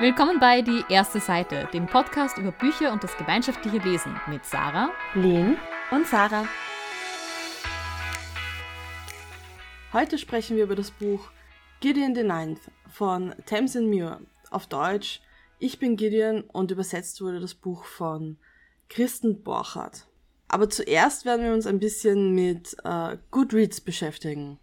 Willkommen bei Die erste Seite, dem Podcast über Bücher und das gemeinschaftliche Lesen mit Sarah, Lynn und Sarah. Heute sprechen wir über das Buch Gideon the Ninth von Tamsin Muir. Auf Deutsch Ich bin Gideon und übersetzt wurde das Buch von Christen Borchardt. Aber zuerst werden wir uns ein bisschen mit äh, Goodreads beschäftigen.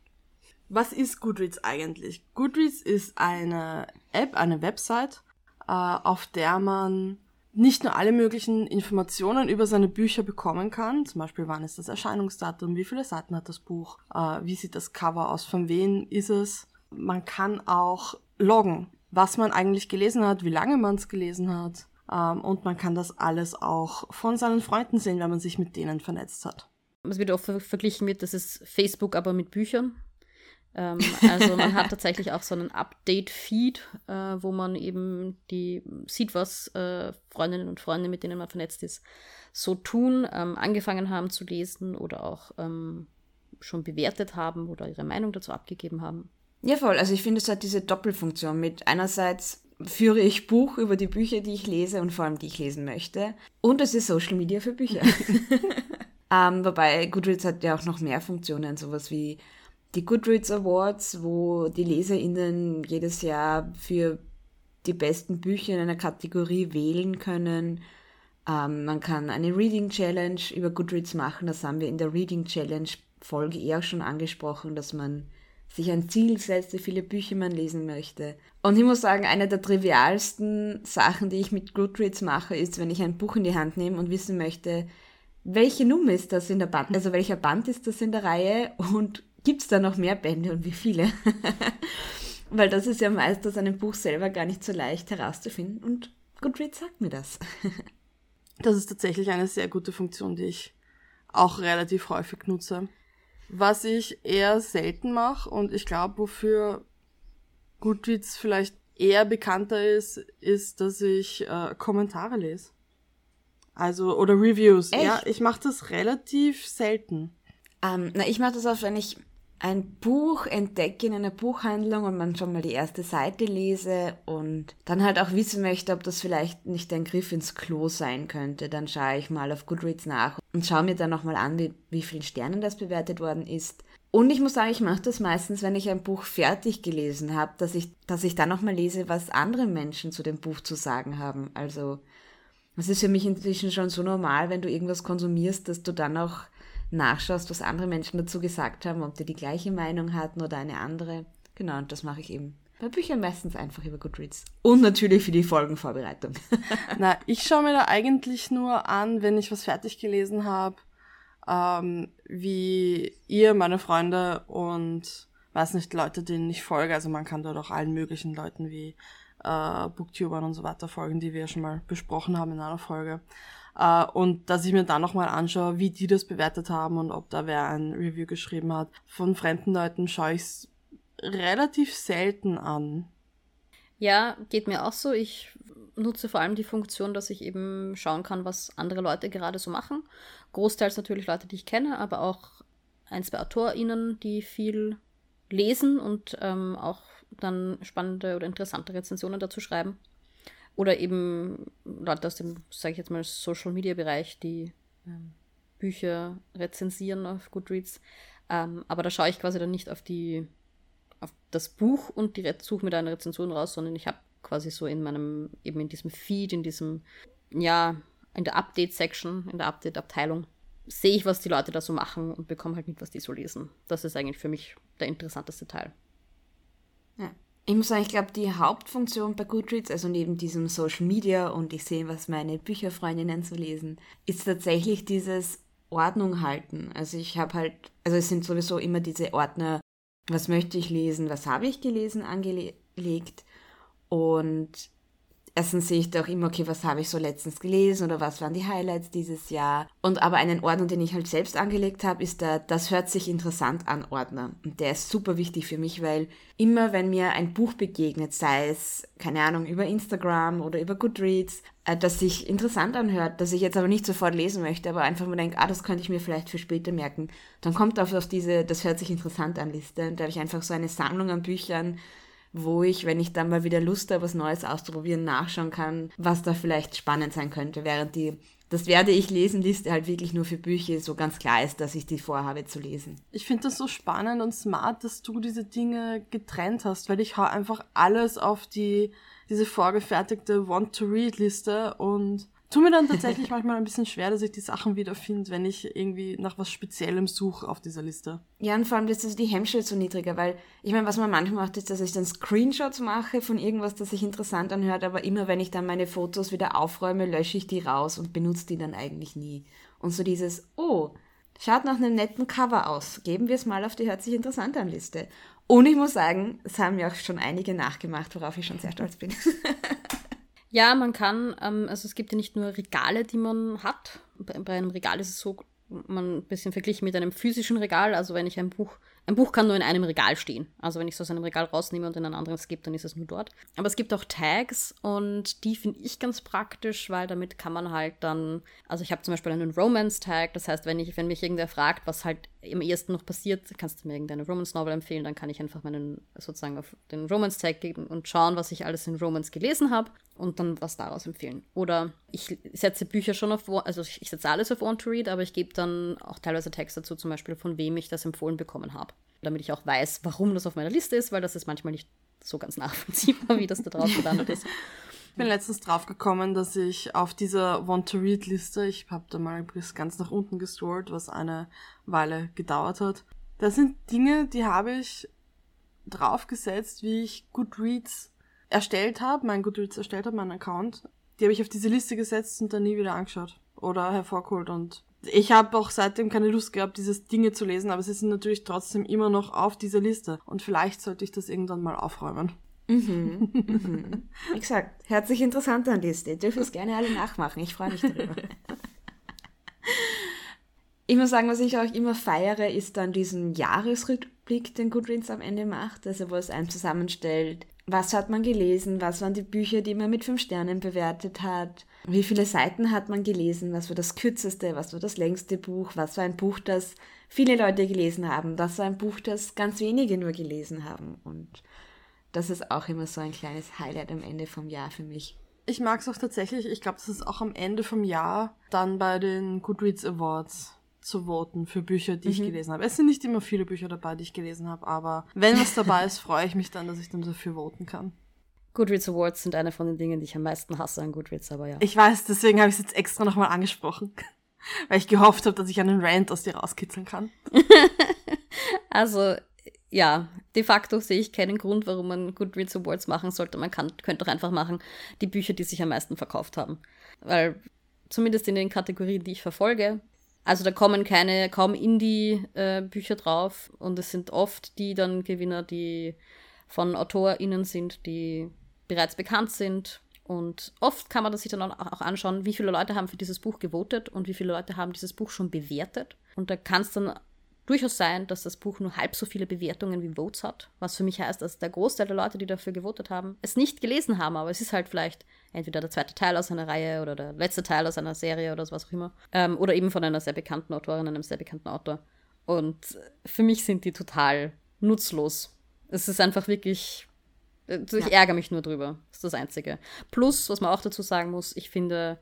Was ist Goodreads eigentlich? Goodreads ist eine App, eine Website, äh, auf der man nicht nur alle möglichen Informationen über seine Bücher bekommen kann, zum Beispiel wann ist das Erscheinungsdatum, wie viele Seiten hat das Buch, äh, wie sieht das Cover aus, von wem ist es. Man kann auch loggen, was man eigentlich gelesen hat, wie lange man es gelesen hat. Ähm, und man kann das alles auch von seinen Freunden sehen, wenn man sich mit denen vernetzt hat. Es wird oft verglichen mit, das ist Facebook, aber mit Büchern. Ähm, also man hat tatsächlich auch so einen Update-Feed, äh, wo man eben die sieht, was äh, Freundinnen und Freunde, mit denen man vernetzt ist, so tun, ähm, angefangen haben zu lesen oder auch ähm, schon bewertet haben oder ihre Meinung dazu abgegeben haben. Ja, voll. Also ich finde, es hat diese Doppelfunktion mit einerseits führe ich Buch über die Bücher, die ich lese und vor allem die ich lesen möchte. Und es ist Social Media für Bücher. ähm, wobei Goodreads hat ja auch noch mehr Funktionen, sowas wie die Goodreads Awards, wo die LeserInnen jedes Jahr für die besten Bücher in einer Kategorie wählen können. Ähm, man kann eine Reading Challenge über Goodreads machen. Das haben wir in der Reading Challenge Folge eher schon angesprochen, dass man sich ein Ziel setzt, wie viele Bücher man lesen möchte. Und ich muss sagen, eine der trivialsten Sachen, die ich mit Goodreads mache, ist, wenn ich ein Buch in die Hand nehme und wissen möchte, welche Nummer ist das in der Band, also welcher Band ist das in der Reihe und gibt es da noch mehr Bände und wie viele? Weil das ist ja meist aus einem Buch selber gar nicht so leicht herauszufinden und Goodreads sagt mir das. das ist tatsächlich eine sehr gute Funktion, die ich auch relativ häufig nutze. Was ich eher selten mache und ich glaube, wofür Goodreads vielleicht eher bekannter ist, ist, dass ich äh, Kommentare lese. Also, oder Reviews. Echt? Ja, ich mache das relativ selten. Ähm, na, ich mache das oft, wenn ich ein Buch entdecke in einer Buchhandlung und man schon mal die erste Seite lese und dann halt auch wissen möchte, ob das vielleicht nicht ein Griff ins Klo sein könnte, dann schaue ich mal auf Goodreads nach und schaue mir dann nochmal an, wie, wie vielen Sternen das bewertet worden ist. Und ich muss sagen, ich mache das meistens, wenn ich ein Buch fertig gelesen habe, dass ich, dass ich dann nochmal lese, was andere Menschen zu dem Buch zu sagen haben. Also, es ist für mich inzwischen schon so normal, wenn du irgendwas konsumierst, dass du dann auch nachschaust, was andere Menschen dazu gesagt haben, ob die die gleiche Meinung hatten oder eine andere. Genau, und das mache ich eben bei Büchern meistens einfach über Goodreads. Und natürlich für die Folgenvorbereitung. Na, ich schaue mir da eigentlich nur an, wenn ich was fertig gelesen habe, ähm, wie ihr, meine Freunde und weiß nicht, Leute, denen ich folge. Also man kann dort auch allen möglichen Leuten wie äh, Booktubern und so weiter folgen, die wir schon mal besprochen haben in einer Folge. Uh, und dass ich mir dann nochmal anschaue, wie die das bewertet haben und ob da wer ein Review geschrieben hat. Von fremden Leuten schaue ich es relativ selten an. Ja, geht mir auch so. Ich nutze vor allem die Funktion, dass ich eben schauen kann, was andere Leute gerade so machen. Großteils natürlich Leute, die ich kenne, aber auch ein, zwei AutorInnen, die viel lesen und ähm, auch dann spannende oder interessante Rezensionen dazu schreiben. Oder eben Leute aus dem, sage ich jetzt mal, Social-Media-Bereich, die ähm, Bücher rezensieren auf Goodreads. Ähm, aber da schaue ich quasi dann nicht auf die auf das Buch und die suche mir da eine Rezension raus, sondern ich habe quasi so in meinem, eben in diesem Feed, in diesem, ja, in der Update-Section, in der Update-Abteilung, sehe ich, was die Leute da so machen und bekomme halt mit, was die so lesen. Das ist eigentlich für mich der interessanteste Teil. Ja. Ich muss sagen, ich glaube, die Hauptfunktion bei Goodreads, also neben diesem Social Media und ich sehe, was meine Bücherfreundinnen so lesen, ist tatsächlich dieses Ordnung halten. Also ich habe halt, also es sind sowieso immer diese Ordner, was möchte ich lesen, was habe ich gelesen, angelegt. Und erstens sehe ich da auch immer, okay, was habe ich so letztens gelesen oder was waren die Highlights dieses Jahr. Und aber einen Ordner, den ich halt selbst angelegt habe, ist der Das hört sich interessant an Ordner. Und der ist super wichtig für mich, weil immer wenn mir ein Buch begegnet, sei es, keine Ahnung, über Instagram oder über Goodreads, äh, das sich interessant anhört, das ich jetzt aber nicht sofort lesen möchte, aber einfach nur denke, ah, das könnte ich mir vielleicht für später merken, dann kommt auf, auf diese Das hört sich interessant an Liste. Und da habe ich einfach so eine Sammlung an Büchern, wo ich, wenn ich dann mal wieder Lust habe, was Neues auszuprobieren, nachschauen kann, was da vielleicht spannend sein könnte, während die das werde ich lesen Liste halt wirklich nur für Bücher so ganz klar ist, dass ich die vorhabe zu lesen. Ich finde das so spannend und smart, dass du diese Dinge getrennt hast, weil ich hau einfach alles auf die diese vorgefertigte Want-to-Read-Liste und tut mir dann tatsächlich manchmal ein bisschen schwer, dass ich die Sachen wiederfinde, wenn ich irgendwie nach was Speziellem suche auf dieser Liste. Ja, und vor allem ist also die Hemmschwelle so niedriger, weil ich meine, was man manchmal macht, ist, dass ich dann Screenshots mache von irgendwas, das sich interessant anhört, aber immer wenn ich dann meine Fotos wieder aufräume, lösche ich die raus und benutze die dann eigentlich nie. Und so dieses, oh, schaut nach einem netten Cover aus, geben wir es mal auf die hört sich interessant an Liste. Und ich muss sagen, es haben mir auch schon einige nachgemacht, worauf ich schon sehr stolz bin. Ja, man kann, ähm, also es gibt ja nicht nur Regale, die man hat. Bei, bei einem Regal ist es so, man ein bisschen verglichen mit einem physischen Regal. Also wenn ich ein Buch ein Buch kann nur in einem Regal stehen. Also wenn ich es aus einem Regal rausnehme und in ein anderes gebe, dann ist es nur dort. Aber es gibt auch Tags und die finde ich ganz praktisch, weil damit kann man halt dann, also ich habe zum Beispiel einen Romance-Tag, das heißt, wenn ich, wenn mich irgendwer fragt, was halt im ersten noch passiert, kannst du mir irgendeine Romance-Novel empfehlen, dann kann ich einfach meinen sozusagen auf den Romance-Tag geben und schauen, was ich alles in Romance gelesen habe und dann was daraus empfehlen. Oder ich setze Bücher schon auf, also ich setze alles auf Want to Read, aber ich gebe dann auch teilweise Text dazu, zum Beispiel von wem ich das empfohlen bekommen habe damit ich auch weiß, warum das auf meiner Liste ist, weil das ist manchmal nicht so ganz nachvollziehbar, wie das da drauf gelandet ist. Ich bin letztens drauf gekommen, dass ich auf dieser Want-to-Read-Liste, ich habe da mal bis ganz nach unten gescrollt, was eine Weile gedauert hat. Das sind Dinge, die habe ich draufgesetzt, wie ich Goodreads erstellt habe, mein Goodreads erstellt habe, meinen Account. Die habe ich auf diese Liste gesetzt und dann nie wieder angeschaut oder hervorgeholt und ich habe auch seitdem keine Lust gehabt, dieses Dinge zu lesen, aber sie sind natürlich trotzdem immer noch auf dieser Liste. Und vielleicht sollte ich das irgendwann mal aufräumen. Mhm, mhm. Wie gesagt, hört sich interessant an, Liste. Ihr dürft es gerne alle nachmachen. Ich freue mich darüber. Ich muss sagen, was ich auch immer feiere, ist dann diesen Jahresrückblick, den Goodreads am Ende macht, also wo es einen zusammenstellt. Was hat man gelesen? Was waren die Bücher, die man mit fünf Sternen bewertet hat? Wie viele Seiten hat man gelesen? Was war das kürzeste? Was war das längste Buch? Was war ein Buch, das viele Leute gelesen haben? Was war ein Buch, das ganz wenige nur gelesen haben? Und das ist auch immer so ein kleines Highlight am Ende vom Jahr für mich. Ich mag es auch tatsächlich. Ich glaube, das ist auch am Ende vom Jahr dann bei den Goodreads Awards zu voten für Bücher, die mhm. ich gelesen habe. Es sind nicht immer viele Bücher dabei, die ich gelesen habe, aber wenn was dabei ist, freue ich mich dann, dass ich dann dafür voten kann. Goodreads Awards sind eine von den Dingen, die ich am meisten hasse an Goodreads, aber ja. Ich weiß, deswegen habe ich es jetzt extra nochmal angesprochen. Weil ich gehofft habe, dass ich einen Rant aus dir rauskitzeln kann. also, ja, de facto sehe ich keinen Grund, warum man Goodreads Awards machen sollte. Man kann, könnte doch einfach machen, die Bücher, die sich am meisten verkauft haben. Weil, zumindest in den Kategorien, die ich verfolge, also da kommen keine, kaum Indie-Bücher äh, drauf und es sind oft die dann Gewinner, die von AutorInnen sind, die bereits bekannt sind. Und oft kann man das sich dann auch anschauen, wie viele Leute haben für dieses Buch gewotet und wie viele Leute haben dieses Buch schon bewertet. Und da kann es dann durchaus sein, dass das Buch nur halb so viele Bewertungen wie Votes hat. Was für mich heißt, dass der Großteil der Leute, die dafür gewotet haben, es nicht gelesen haben, aber es ist halt vielleicht entweder der zweite Teil aus einer Reihe oder der letzte Teil aus einer Serie oder was auch immer. Ähm, oder eben von einer sehr bekannten Autorin, einem sehr bekannten Autor. Und für mich sind die total nutzlos es ist einfach wirklich. Äh, ich ja. ärgere mich nur drüber. Das ist das Einzige. Plus, was man auch dazu sagen muss, ich finde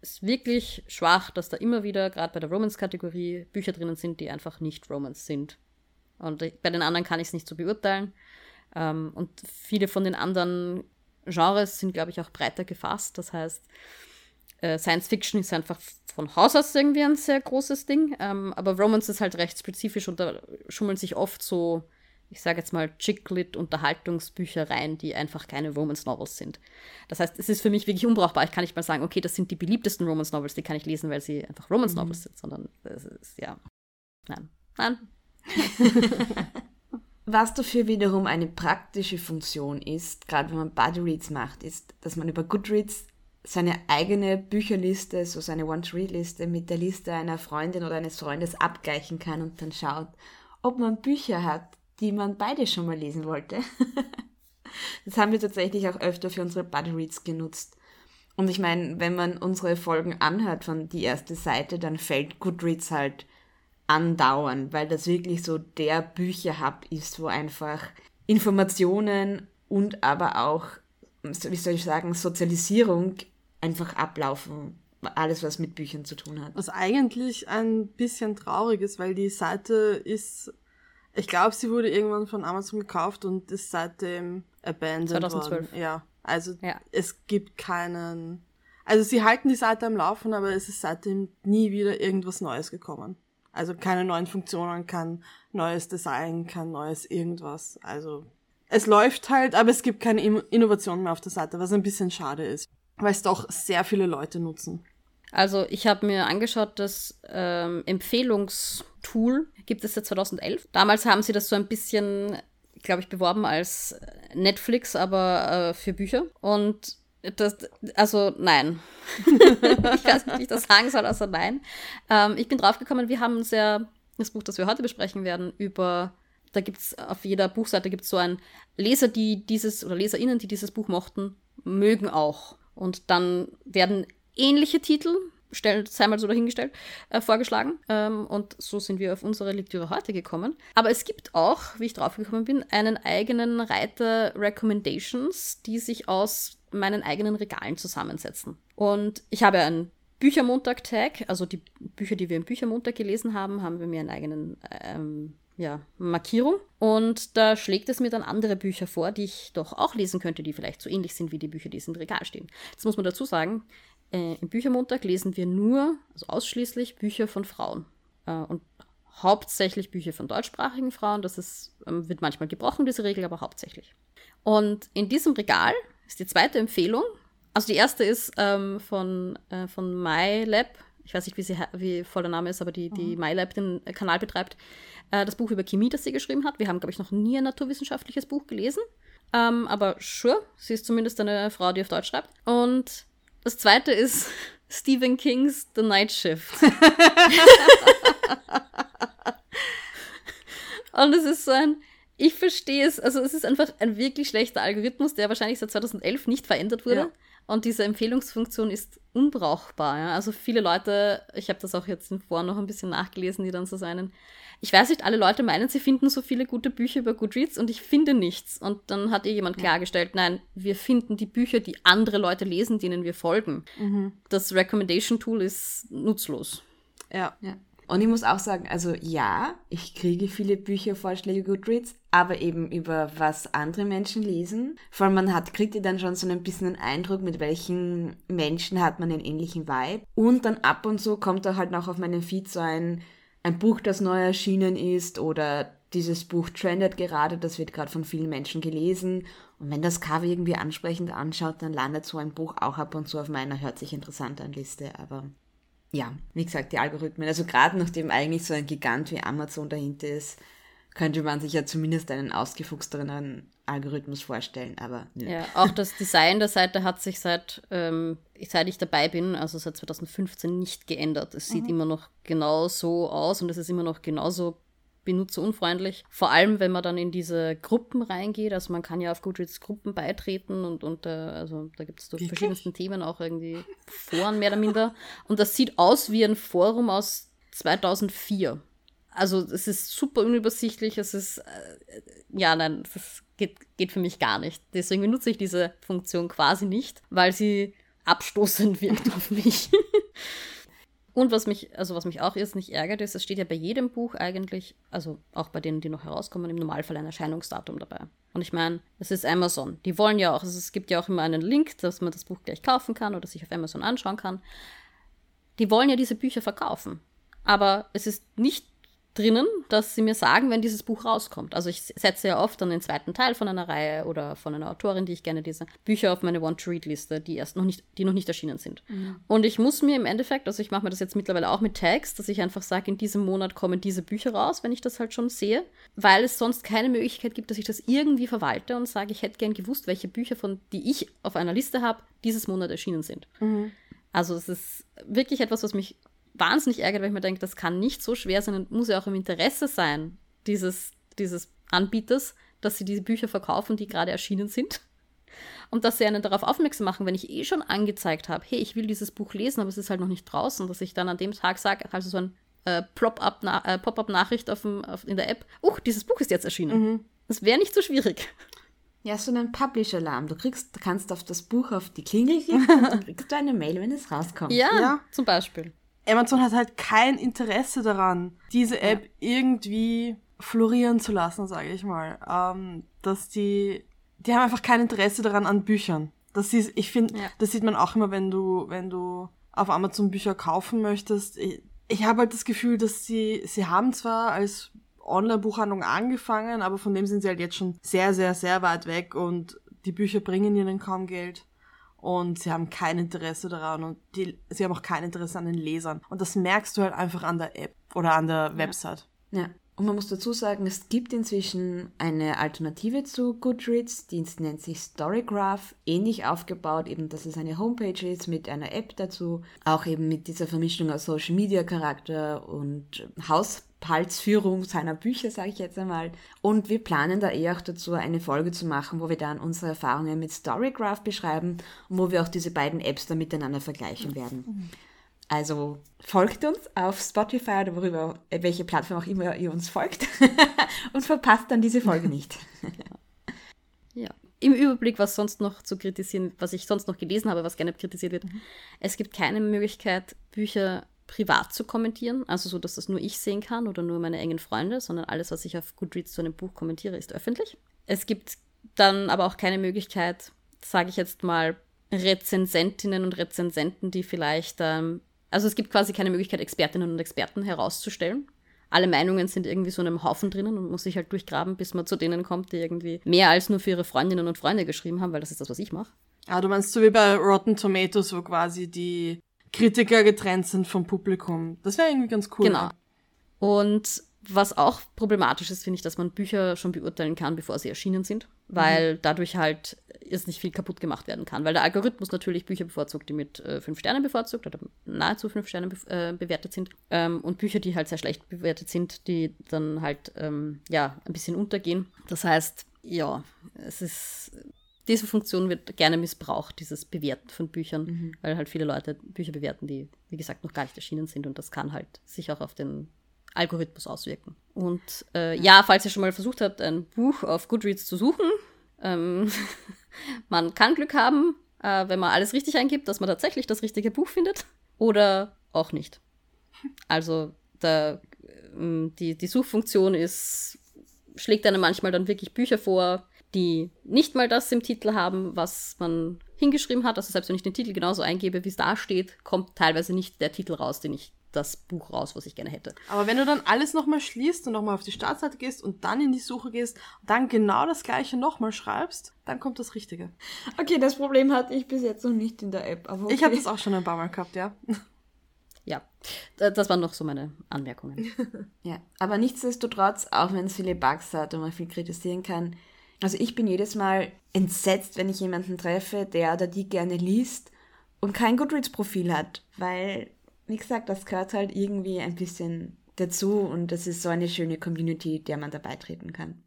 es wirklich schwach, dass da immer wieder, gerade bei der Romance-Kategorie, Bücher drinnen sind, die einfach nicht Romance sind. Und bei den anderen kann ich es nicht so beurteilen. Ähm, und viele von den anderen Genres sind, glaube ich, auch breiter gefasst. Das heißt, äh, Science Fiction ist einfach von Haus aus irgendwie ein sehr großes Ding. Ähm, aber Romance ist halt recht spezifisch und da schummeln sich oft so ich sage jetzt mal, Chicklit-Unterhaltungsbüchereien, die einfach keine Romance-Novels sind. Das heißt, es ist für mich wirklich unbrauchbar. Ich kann nicht mal sagen, okay, das sind die beliebtesten Romance-Novels, die kann ich lesen, weil sie einfach Romance-Novels mhm. sind, sondern es ist, ja, nein, nein. Was dafür wiederum eine praktische Funktion ist, gerade wenn man Buddy Reads macht, ist, dass man über Goodreads seine eigene Bücherliste, so seine One-to-Read-Liste mit der Liste einer Freundin oder eines Freundes abgleichen kann und dann schaut, ob man Bücher hat, die man beide schon mal lesen wollte. das haben wir tatsächlich auch öfter für unsere Buddy Reads genutzt. Und ich meine, wenn man unsere Folgen anhört von die erste Seite, dann fällt Goodreads halt andauern, weil das wirklich so der Bücherhub ist, wo einfach Informationen und aber auch, wie soll ich sagen, Sozialisierung einfach ablaufen. Alles, was mit Büchern zu tun hat. Was eigentlich ein bisschen traurig ist, weil die Seite ist, ich glaube, sie wurde irgendwann von Amazon gekauft und ist seitdem abandoned 2012. worden. Ja, also Ja. es gibt keinen. Also sie halten die Seite am Laufen, aber es ist seitdem nie wieder irgendwas Neues gekommen. Also keine neuen Funktionen, kein neues Design, kein neues irgendwas. Also es läuft halt, aber es gibt keine In- Innovation mehr auf der Seite, was ein bisschen schade ist, weil es doch sehr viele Leute nutzen. Also ich habe mir angeschaut, das ähm, Empfehlungstool gibt es seit 2011. Damals haben sie das so ein bisschen, glaube ich, beworben als Netflix, aber äh, für Bücher. Und das, also nein. ich weiß nicht, wie ich das sagen soll, also nein. Ähm, ich bin draufgekommen, wir haben sehr, das Buch, das wir heute besprechen werden, über, da gibt es auf jeder Buchseite gibt so ein Leser, die dieses, oder LeserInnen, die dieses Buch mochten, mögen auch. Und dann werden ähnliche Titel, stellen, sei mal so dahingestellt, äh, vorgeschlagen. Ähm, und so sind wir auf unsere Lektüre heute gekommen. Aber es gibt auch, wie ich draufgekommen bin, einen eigenen Reiter Recommendations, die sich aus meinen eigenen Regalen zusammensetzen. Und ich habe einen Büchermontag-Tag, also die Bücher, die wir im Büchermontag gelesen haben, haben wir mir einen eigenen ähm, ja, Markierung. Und da schlägt es mir dann andere Bücher vor, die ich doch auch lesen könnte, die vielleicht so ähnlich sind wie die Bücher, die im Regal stehen. Jetzt muss man dazu sagen, äh, im Büchermontag lesen wir nur, also ausschließlich Bücher von Frauen. Äh, und hauptsächlich Bücher von deutschsprachigen Frauen. Das ist, ähm, wird manchmal gebrochen, diese Regel, aber hauptsächlich. Und in diesem Regal ist die zweite Empfehlung. Also die erste ist ähm, von, äh, von MyLab. Ich weiß nicht, wie, sie, wie voll der Name ist, aber die, die MyLab den äh, Kanal betreibt. Äh, das Buch über Chemie, das sie geschrieben hat. Wir haben, glaube ich, noch nie ein naturwissenschaftliches Buch gelesen. Ähm, aber sure, sie ist zumindest eine Frau, die auf Deutsch schreibt. Und das zweite ist Stephen Kings The Night Shift. Und es ist so ein, ich verstehe es, also es ist einfach ein wirklich schlechter Algorithmus, der wahrscheinlich seit 2011 nicht verändert wurde. Ja. Und diese Empfehlungsfunktion ist unbrauchbar. Ja? Also viele Leute, ich habe das auch jetzt im Foren noch ein bisschen nachgelesen, die dann so seinen, ich weiß nicht, alle Leute meinen, sie finden so viele gute Bücher über Goodreads und ich finde nichts. Und dann hat ihr jemand klargestellt, nein, wir finden die Bücher, die andere Leute lesen, denen wir folgen. Das Recommendation Tool ist nutzlos. Ja. Ja. Und ich muss auch sagen, also ja, ich kriege viele Büchervorschläge Goodreads, aber eben über was andere Menschen lesen. Vor allem man hat, kriegt ihr dann schon so ein bisschen einen Eindruck, mit welchen Menschen hat man einen ähnlichen Vibe. Und dann ab und zu kommt da halt noch auf meinen Feed so ein, ein Buch, das neu erschienen ist oder dieses Buch trendet gerade, das wird gerade von vielen Menschen gelesen. Und wenn das Cover irgendwie ansprechend anschaut, dann landet so ein Buch auch ab und zu auf meiner hört sich interessant an Liste, aber ja, wie gesagt, die Algorithmen, also gerade nachdem eigentlich so ein Gigant wie Amazon dahinter ist, könnte man sich ja zumindest einen ausgefuchsteren Algorithmus vorstellen, aber nö. Ja, auch das Design der Seite hat sich seit, ähm, seit ich dabei bin, also seit 2015, nicht geändert. Es sieht immer noch genau so aus und es ist immer noch genauso benutzerunfreundlich. Vor allem, wenn man dann in diese Gruppen reingeht. Also man kann ja auf Goodreads Gruppen beitreten und, und äh, also da gibt es durch verschiedensten Themen auch irgendwie Foren mehr oder minder. Und das sieht aus wie ein Forum aus 2004. Also es ist super unübersichtlich, es ist, äh, ja, nein, das geht, geht für mich gar nicht. Deswegen benutze ich diese Funktion quasi nicht, weil sie abstoßend wirkt auf mich. Und was mich, also was mich auch jetzt nicht ärgert, ist, es steht ja bei jedem Buch eigentlich, also auch bei denen, die noch herauskommen, im Normalfall ein Erscheinungsdatum dabei. Und ich meine, es ist Amazon. Die wollen ja auch, also es gibt ja auch immer einen Link, dass man das Buch gleich kaufen kann oder sich auf Amazon anschauen kann. Die wollen ja diese Bücher verkaufen. Aber es ist nicht drinnen, dass sie mir sagen, wenn dieses Buch rauskommt. Also ich setze ja oft dann den zweiten Teil von einer Reihe oder von einer Autorin, die ich gerne lese, Bücher auf meine Want-to-Read-Liste, die erst noch nicht, die noch nicht erschienen sind. Und ich muss mir im Endeffekt, also ich mache mir das jetzt mittlerweile auch mit Tags, dass ich einfach sage, in diesem Monat kommen diese Bücher raus, wenn ich das halt schon sehe, weil es sonst keine Möglichkeit gibt, dass ich das irgendwie verwalte und sage, ich hätte gern gewusst, welche Bücher von, die ich auf einer Liste habe, dieses Monat erschienen sind. Also es ist wirklich etwas, was mich wahnsinnig ärgert, weil ich mir denke, das kann nicht so schwer sein und muss ja auch im Interesse sein, dieses, dieses Anbieters, dass sie diese Bücher verkaufen, die gerade erschienen sind. Und dass sie einen darauf aufmerksam machen, wenn ich eh schon angezeigt habe, hey, ich will dieses Buch lesen, aber es ist halt noch nicht draußen, dass ich dann an dem Tag sage, also so ein äh, äh, Pop-up-Nachricht dem- auf, in der App, uh, dieses Buch ist jetzt erschienen. Das wäre nicht so schwierig. Ja, so einen Publish-Alarm. Du kriegst, kannst auf das Buch auf die Klingel klicken und dann kriegst du eine Mail, wenn es rauskommt. Ja, Ja. zum Beispiel. Amazon hat halt kein Interesse daran, diese App irgendwie florieren zu lassen, sage ich mal. Ähm, dass die, die haben einfach kein Interesse daran an Büchern. Das ist, ich finde, Ja. das sieht man auch immer, wenn du, wenn du auf Amazon Bücher kaufen möchtest. Ich, ich habe halt das Gefühl, dass sie, sie haben zwar als Online-Buchhandlung angefangen, aber von dem sind sie halt jetzt schon sehr, sehr, sehr weit weg und die Bücher bringen ihnen kaum Geld und sie haben kein Interesse daran und die, sie haben auch kein Interesse an den Lesern. Und das merkst du halt einfach an der App oder an der Website. Ja. Und man muss dazu sagen, es gibt inzwischen eine Alternative zu Goodreads, die nennt sich Storygraph, ähnlich aufgebaut, eben dass es eine Homepage ist mit einer App dazu, auch eben mit dieser Vermischung aus Social Media Charakter und Haushaltsführung seiner Bücher, sage ich jetzt einmal. Und wir planen da eher auch dazu, eine Folge zu machen, wo wir dann unsere Erfahrungen mit Storygraph beschreiben und wo wir auch diese beiden Apps dann miteinander vergleichen werden. Also folgt uns auf Spotify oder worüber, äh, welche Plattform auch immer ihr uns folgt und verpasst dann diese Folge nicht. Ja. Im Überblick, was sonst noch zu kritisieren, was ich sonst noch gelesen habe, was gerne kritisiert wird. Es gibt keine Möglichkeit, Bücher privat zu kommentieren, also so, dass das nur ich sehen kann oder nur meine engen Freunde, sondern alles, was ich auf Goodreads zu einem Buch kommentiere, ist öffentlich. Es gibt dann aber auch keine Möglichkeit, sage ich jetzt mal, Rezensentinnen und Rezensenten, die vielleicht, ähm, also es gibt quasi keine Möglichkeit, Expertinnen und Experten herauszustellen. Alle Meinungen sind irgendwie so in einem Haufen drinnen und muss sich halt durchgraben, bis man zu denen kommt, die irgendwie mehr als nur für ihre Freundinnen und Freunde geschrieben haben, weil das ist das, was ich mache. Ah, du meinst so wie bei Rotten Tomatoes, wo quasi die Kritiker getrennt sind vom Publikum. Das wäre irgendwie ganz cool. Genau. Und was auch problematisch ist, finde ich, dass man Bücher schon beurteilen kann, bevor sie erschienen sind, weil dadurch halt ist nicht viel kaputt gemacht werden kann. Weil der Algorithmus natürlich Bücher bevorzugt, die mit äh, fünf Sternen bevorzugt oder nahezu fünf Sternen be äh, bewertet sind. Ähm, und Bücher, die halt sehr schlecht bewertet sind, die dann halt ähm, ja ein bisschen untergehen. Das heißt, ja, es ist diese Funktion wird gerne missbraucht, dieses Bewerten von Büchern, weil halt viele Leute Bücher bewerten, die, wie gesagt, noch gar nicht erschienen sind und das kann halt sich auch auf den Algorithmus auswirken. Und äh, ja, falls ihr schon mal versucht habt, ein Buch auf Goodreads zu suchen, ähm, man kann Glück haben, äh, wenn man alles richtig eingibt, dass man tatsächlich das richtige Buch findet oder auch nicht. Also da, ähm, die, die Suchfunktion ist, schlägt einem manchmal dann wirklich Bücher vor, die nicht mal das im Titel haben, was man hingeschrieben hat. Also selbst wenn ich den Titel genauso eingebe, wie es da steht, kommt teilweise nicht der Titel raus, den ich das Buch raus, was ich gerne hätte. Aber wenn du dann alles nochmal schließt und nochmal auf die Startseite gehst und dann in die Suche gehst und dann genau das gleiche nochmal schreibst, dann kommt das Richtige. Okay, das Problem hatte ich bis jetzt noch nicht in der App. Aber okay. Ich habe das auch schon ein paar Mal gehabt, ja. Ja, da- das waren noch so meine Anmerkungen. Ja, aber nichtsdestotrotz, auch wenn es viele Bugs hat und man viel kritisieren kann, also ich bin jedes Mal entsetzt, wenn ich jemanden treffe, der oder die gerne liest und kein Goodreads-Profil hat, weil, wie gesagt, das gehört halt irgendwie ein bisschen dazu und das ist so eine schöne Community, der man da beitreten kann.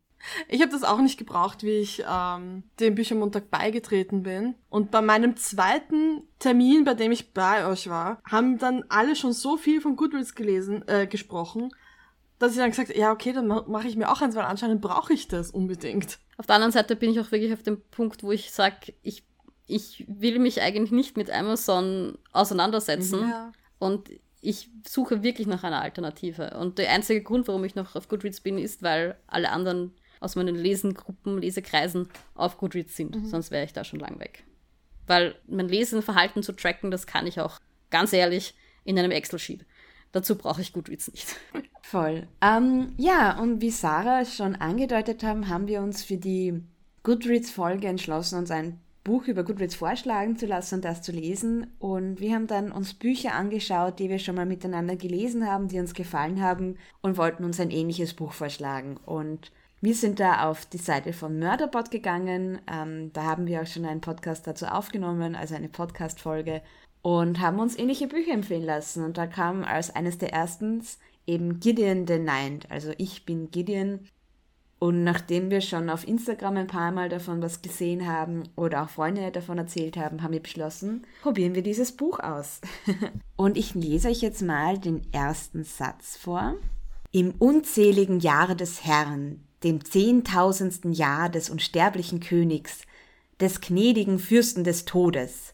Ich habe das auch nicht gebraucht, wie ich ähm, dem Büchermontag beigetreten bin. Und bei meinem zweiten Termin, bei dem ich bei euch war, haben dann alle schon so viel von Goodreads gelesen, äh, gesprochen, dass ich dann gesagt ja, okay, dann ma- mache ich mir auch eins, weil anscheinend brauche ich das unbedingt. Auf der anderen Seite bin ich auch wirklich auf dem Punkt, wo ich sage, ich, ich will mich eigentlich nicht mit Amazon auseinandersetzen. Ja. Und ich suche wirklich nach einer Alternative. Und der einzige Grund, warum ich noch auf Goodreads bin, ist, weil alle anderen aus meinen Lesengruppen, Lesekreisen auf Goodreads sind. Sonst wäre ich da schon lang weg. Weil mein Lesenverhalten zu tracken, das kann ich auch ganz ehrlich in einem Excel-Sheet. Dazu brauche ich Goodreads nicht. Voll. Ähm, ja, und wie Sarah schon angedeutet haben, haben wir uns für die Goodreads-Folge entschlossen, uns ein Buch über Goodreads vorschlagen zu lassen und das zu lesen. Und wir haben dann uns Bücher angeschaut, die wir schon mal miteinander gelesen haben, die uns gefallen haben und wollten uns ein ähnliches Buch vorschlagen. Und wir sind da auf die Seite von Murderbot gegangen. Ähm, da haben wir auch schon einen Podcast dazu aufgenommen, also eine Podcast-Folge. Und haben uns ähnliche Bücher empfehlen lassen. Und da kam als eines der ersten eben Gideon the Ninth. Also ich bin Gideon. Und nachdem wir schon auf Instagram ein paar Mal davon was gesehen haben oder auch Freunde davon erzählt haben, haben wir beschlossen, probieren wir dieses Buch aus. Und ich lese euch jetzt mal den ersten Satz vor. Im unzähligen Jahre des Herrn, dem zehntausendsten Jahr des unsterblichen Königs, des gnädigen Fürsten des Todes,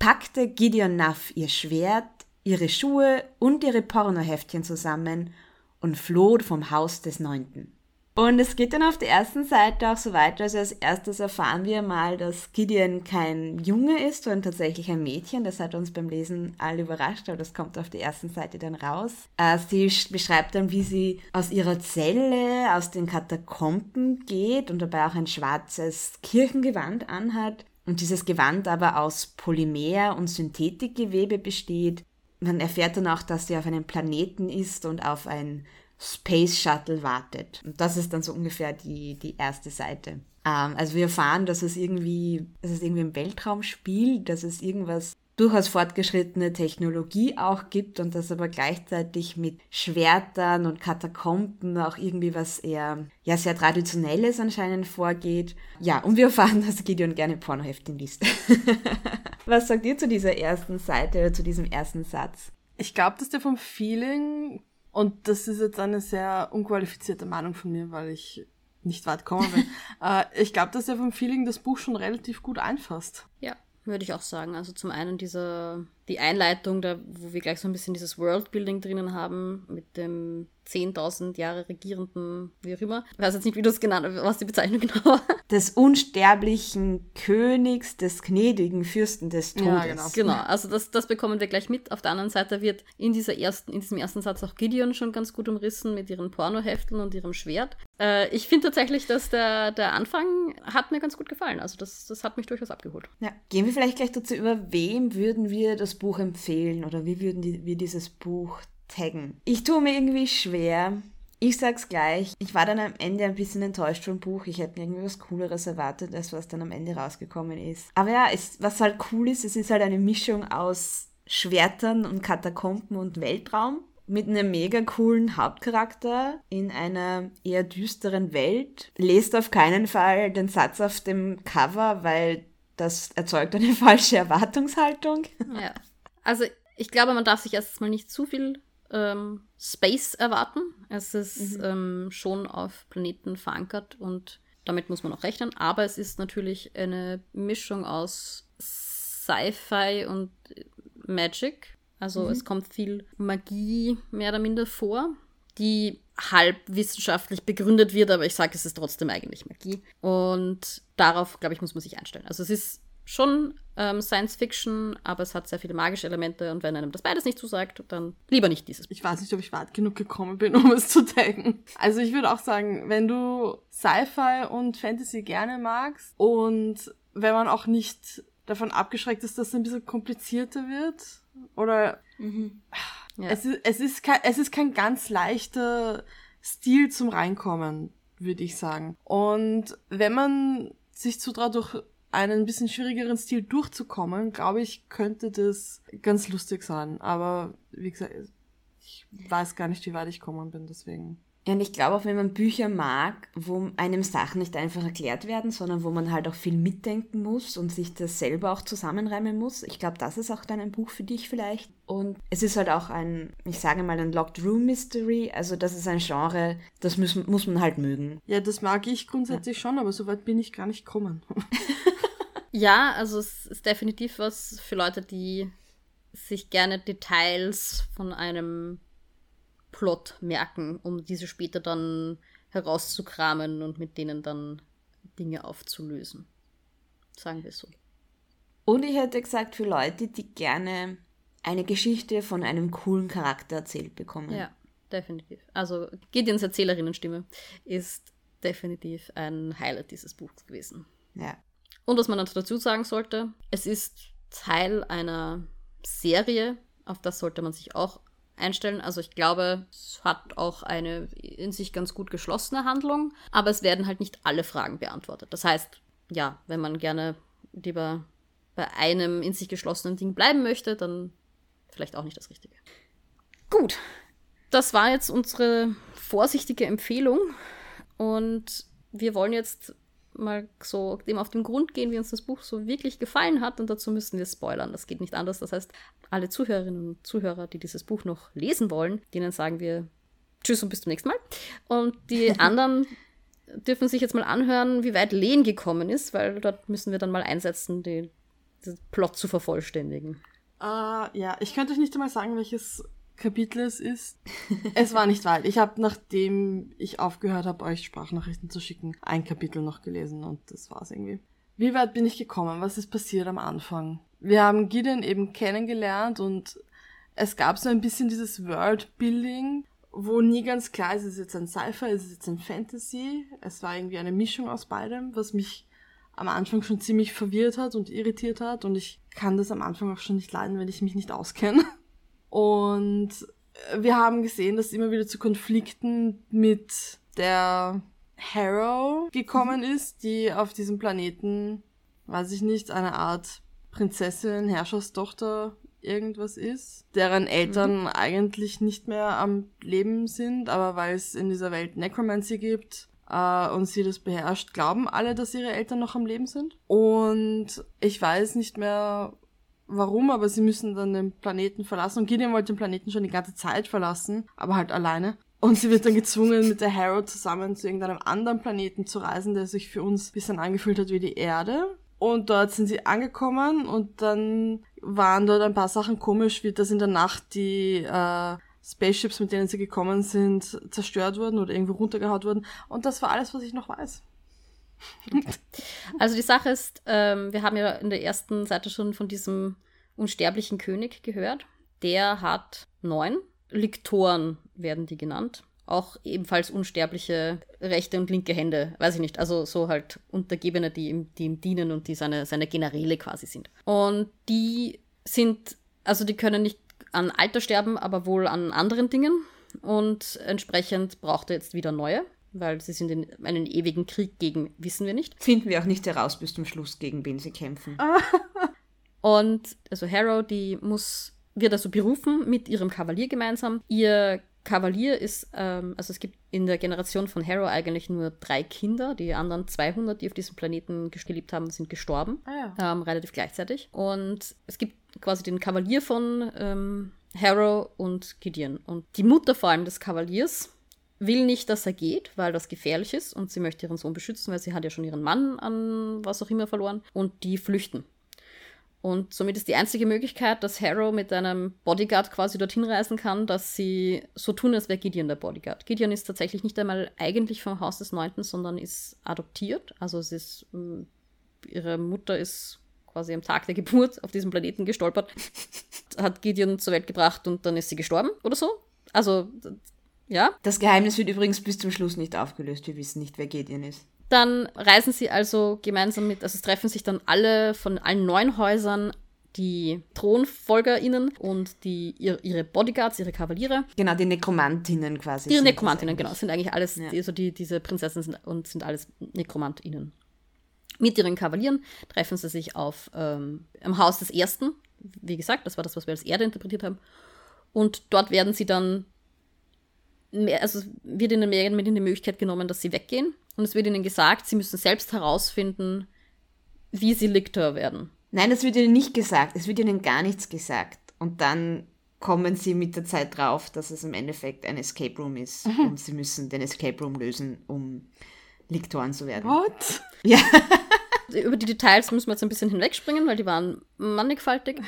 packte Gideon Nuff ihr Schwert, ihre Schuhe und ihre Pornoheftchen zusammen und floh vom Haus des Neunten. Und es geht dann auf der ersten Seite auch so weiter. Also als erstes erfahren wir mal, dass Gideon kein Junge ist, sondern tatsächlich ein Mädchen. Das hat uns beim Lesen alle überrascht, aber das kommt auf der ersten Seite dann raus. Äh, sie beschreibt dann, wie sie aus ihrer Zelle, aus den Katakomben geht und dabei auch ein schwarzes Kirchengewand anhat. Und dieses Gewand aber aus Polymer und Synthetikgewebe besteht. Man erfährt dann auch, dass sie auf einem Planeten ist und auf ein Space Shuttle wartet. Und das ist dann so ungefähr die, die erste Seite. Ähm, also wir erfahren, dass es irgendwie, dass es irgendwie im Weltraum spielt, dass es irgendwas durchaus fortgeschrittene Technologie auch gibt und dass aber gleichzeitig mit Schwertern und Katakomben auch irgendwie was eher, ja, sehr traditionelles anscheinend vorgeht. Ja, und wir erfahren, dass Gideon gerne Pornoheften liest. was sagt ihr zu dieser ersten Seite oder zu diesem ersten Satz? Ich glaube, dass der vom Feeling und das ist jetzt eine sehr unqualifizierte Meinung von mir, weil ich nicht weit kommen bin. äh, ich glaube, dass er vom Feeling das Buch schon relativ gut einfasst. Ja, würde ich auch sagen. Also zum einen diese, die Einleitung, da, wo wir gleich so ein bisschen dieses Worldbuilding drinnen haben, mit dem 10.000 Jahre regierenden, wie auch immer. Ich weiß jetzt nicht, wie du es genannt hast, was die Bezeichnung genau war. Des unsterblichen Königs, des gnädigen Fürsten des Todes. Ja, genau. genau. Also das, das bekommen wir gleich mit. Auf der anderen Seite wird in, dieser ersten, in diesem ersten Satz auch Gideon schon ganz gut umrissen mit ihren Pornohefteln und ihrem Schwert. Äh, ich finde tatsächlich, dass der, der Anfang hat mir ganz gut gefallen. Also das, das hat mich durchaus abgeholt. Ja. Gehen wir vielleicht gleich dazu über, wem würden wir das Buch empfehlen oder wie würden die, wir dieses Buch taggen. Ich tue mir irgendwie schwer. Ich sag's gleich, ich war dann am Ende ein bisschen enttäuscht vom Buch. Ich hätte mir irgendwie was Cooleres erwartet, als was dann am Ende rausgekommen ist. Aber ja, es, was halt cool ist, es ist halt eine Mischung aus Schwertern und Katakomben und Weltraum mit einem mega coolen Hauptcharakter in einer eher düsteren Welt. Lest auf keinen Fall den Satz auf dem Cover, weil das erzeugt eine falsche Erwartungshaltung. Ja. Also ich glaube, man darf sich erstmal nicht zu viel ähm, Space erwarten. Es ist mhm. ähm, schon auf Planeten verankert und damit muss man auch rechnen. Aber es ist natürlich eine Mischung aus Sci-Fi und Magic. Also mhm. es kommt viel Magie mehr oder minder vor, die halb wissenschaftlich begründet wird, aber ich sage, es ist trotzdem eigentlich Magie. Und darauf, glaube ich, muss man sich einstellen. Also es ist schon ähm, Science Fiction, aber es hat sehr viele magische Elemente und wenn einem das beides nicht zusagt, dann lieber nicht dieses. Ich weiß nicht, ob ich weit genug gekommen bin, um es zu taggen. Also ich würde auch sagen, wenn du Sci-Fi und Fantasy gerne magst und wenn man auch nicht davon abgeschreckt ist, dass es ein bisschen komplizierter wird oder mhm. ja. es, ist, es, ist kein, es ist kein ganz leichter Stil zum Reinkommen, würde ich sagen. Und wenn man sich zutraut, durch einen bisschen schwierigeren Stil durchzukommen, glaube ich, könnte das ganz lustig sein. Aber wie gesagt, ich weiß gar nicht, wie weit ich kommen bin, deswegen. Ja, und ich glaube auch, wenn man Bücher mag, wo einem Sachen nicht einfach erklärt werden, sondern wo man halt auch viel mitdenken muss und sich das selber auch zusammenreimen muss, ich glaube, das ist auch dann ein Buch für dich vielleicht. Und es ist halt auch ein, ich sage mal, ein Locked Room Mystery, also das ist ein Genre, das muss, muss man halt mögen. Ja, das mag ich grundsätzlich ja. schon, aber so weit bin ich gar nicht gekommen. Ja, also es ist definitiv was für Leute, die sich gerne Details von einem Plot merken, um diese später dann herauszukramen und mit denen dann Dinge aufzulösen. Sagen wir so. Und ich hätte gesagt, für Leute, die gerne eine Geschichte von einem coolen Charakter erzählt bekommen. Ja, definitiv. Also Gideons Erzählerinnenstimme ist definitiv ein Highlight dieses Buchs gewesen. Ja. Und was man dann dazu sagen sollte, es ist Teil einer Serie, auf das sollte man sich auch einstellen. Also ich glaube, es hat auch eine in sich ganz gut geschlossene Handlung, aber es werden halt nicht alle Fragen beantwortet. Das heißt, ja, wenn man gerne lieber bei einem in sich geschlossenen Ding bleiben möchte, dann vielleicht auch nicht das Richtige. Gut, das war jetzt unsere vorsichtige Empfehlung und wir wollen jetzt mal so dem auf den Grund gehen, wie uns das Buch so wirklich gefallen hat. Und dazu müssen wir spoilern. Das geht nicht anders. Das heißt, alle Zuhörerinnen und Zuhörer, die dieses Buch noch lesen wollen, denen sagen wir Tschüss und bis zum nächsten Mal. Und die anderen dürfen sich jetzt mal anhören, wie weit Lehn gekommen ist, weil dort müssen wir dann mal einsetzen, den, den Plot zu vervollständigen. Uh, ja, ich könnte euch nicht einmal sagen, welches Kapitel es ist. es war nicht weit. Ich habe, nachdem ich aufgehört habe, euch Sprachnachrichten zu schicken, ein Kapitel noch gelesen und das war's irgendwie. Wie weit bin ich gekommen? Was ist passiert am Anfang? Wir haben Gideon eben kennengelernt und es gab so ein bisschen dieses Worldbuilding, wo nie ganz klar ist, ist es jetzt ein Sci-Fi, ist es jetzt ein Fantasy. Es war irgendwie eine Mischung aus beidem, was mich am Anfang schon ziemlich verwirrt hat und irritiert hat und ich kann das am Anfang auch schon nicht leiden, wenn ich mich nicht auskenne. Und wir haben gesehen, dass es immer wieder zu Konflikten mit der Harrow gekommen ist, die auf diesem Planeten, weiß ich nicht, eine Art Prinzessin, Herrscherstochter irgendwas ist, deren Eltern mhm. eigentlich nicht mehr am Leben sind, aber weil es in dieser Welt Necromancy gibt äh, und sie das beherrscht, glauben alle, dass ihre Eltern noch am Leben sind. Und ich weiß nicht mehr warum, aber sie müssen dann den Planeten verlassen. Und Gideon wollte den Planeten schon die ganze Zeit verlassen, aber halt alleine. Und sie wird dann gezwungen, mit der Harrow zusammen zu irgendeinem anderen Planeten zu reisen, der sich für uns ein bisschen angefühlt hat wie die Erde. Und dort sind sie angekommen und dann waren dort ein paar Sachen komisch, wie dass in der Nacht die äh, Spaceships, mit denen sie gekommen sind, zerstört wurden oder irgendwo runtergehaut wurden. Und das war alles, was ich noch weiß. Also die Sache ist, ähm, wir haben ja in der ersten Seite schon von diesem unsterblichen König gehört. Der hat neun Liktoren, werden die genannt auch ebenfalls unsterbliche rechte und linke Hände, weiß ich nicht, also so halt Untergebene, die ihm, die ihm dienen und die seine, seine Generäle quasi sind. Und die sind, also die können nicht an Alter sterben, aber wohl an anderen Dingen. Und entsprechend braucht er jetzt wieder neue, weil sie sind in einen ewigen Krieg gegen, wissen wir nicht. Finden wir auch nicht heraus bis zum Schluss, gegen wen sie kämpfen. und also Harrow, die muss, wird also berufen mit ihrem Kavalier gemeinsam, ihr Kavalier ist, ähm, also es gibt in der Generation von Harrow eigentlich nur drei Kinder. Die anderen 200, die auf diesem Planeten gelebt haben, sind gestorben. Ah, ja. ähm, relativ gleichzeitig. Und es gibt quasi den Kavalier von ähm, Harrow und Gideon. Und die Mutter vor allem des Kavaliers will nicht, dass er geht, weil das gefährlich ist und sie möchte ihren Sohn beschützen, weil sie hat ja schon ihren Mann an was auch immer verloren. Und die flüchten. Und somit ist die einzige Möglichkeit, dass Harrow mit einem Bodyguard quasi dorthin reisen kann, dass sie so tun, als wäre Gideon der Bodyguard. Gideon ist tatsächlich nicht einmal eigentlich vom Haus des Neunten, sondern ist adoptiert. Also es ist, mm, ihre Mutter ist quasi am Tag der Geburt auf diesem Planeten gestolpert, hat Gideon zur Welt gebracht und dann ist sie gestorben oder so. Also, ja. Das Geheimnis wird übrigens bis zum Schluss nicht aufgelöst. Wir wissen nicht, wer Gideon ist. Dann reisen sie also gemeinsam mit, also es treffen sich dann alle von allen neun Häusern die ThronfolgerInnen und die, ihre Bodyguards, ihre Kavaliere. Genau, die Nekromantinnen quasi. Ihre Nekromantinnen, genau. Sind eigentlich alles, ja. also die, diese Prinzessinnen sind, und sind alles NekromantInnen. Mit ihren Kavalieren treffen sie sich auf ähm, im Haus des Ersten. Wie gesagt, das war das, was wir als Erde interpretiert haben. Und dort werden sie dann, mehr, also wird ihnen mehr mit in die Möglichkeit genommen, dass sie weggehen und es wird ihnen gesagt, sie müssen selbst herausfinden, wie sie Lictor werden. Nein, das wird ihnen nicht gesagt. Es wird ihnen gar nichts gesagt. Und dann kommen sie mit der Zeit drauf, dass es im Endeffekt ein Escape Room ist. Mhm. Und sie müssen den Escape Room lösen, um Liktoren zu werden. What? Ja. Über die Details müssen wir jetzt ein bisschen hinwegspringen, weil die waren mannigfaltig.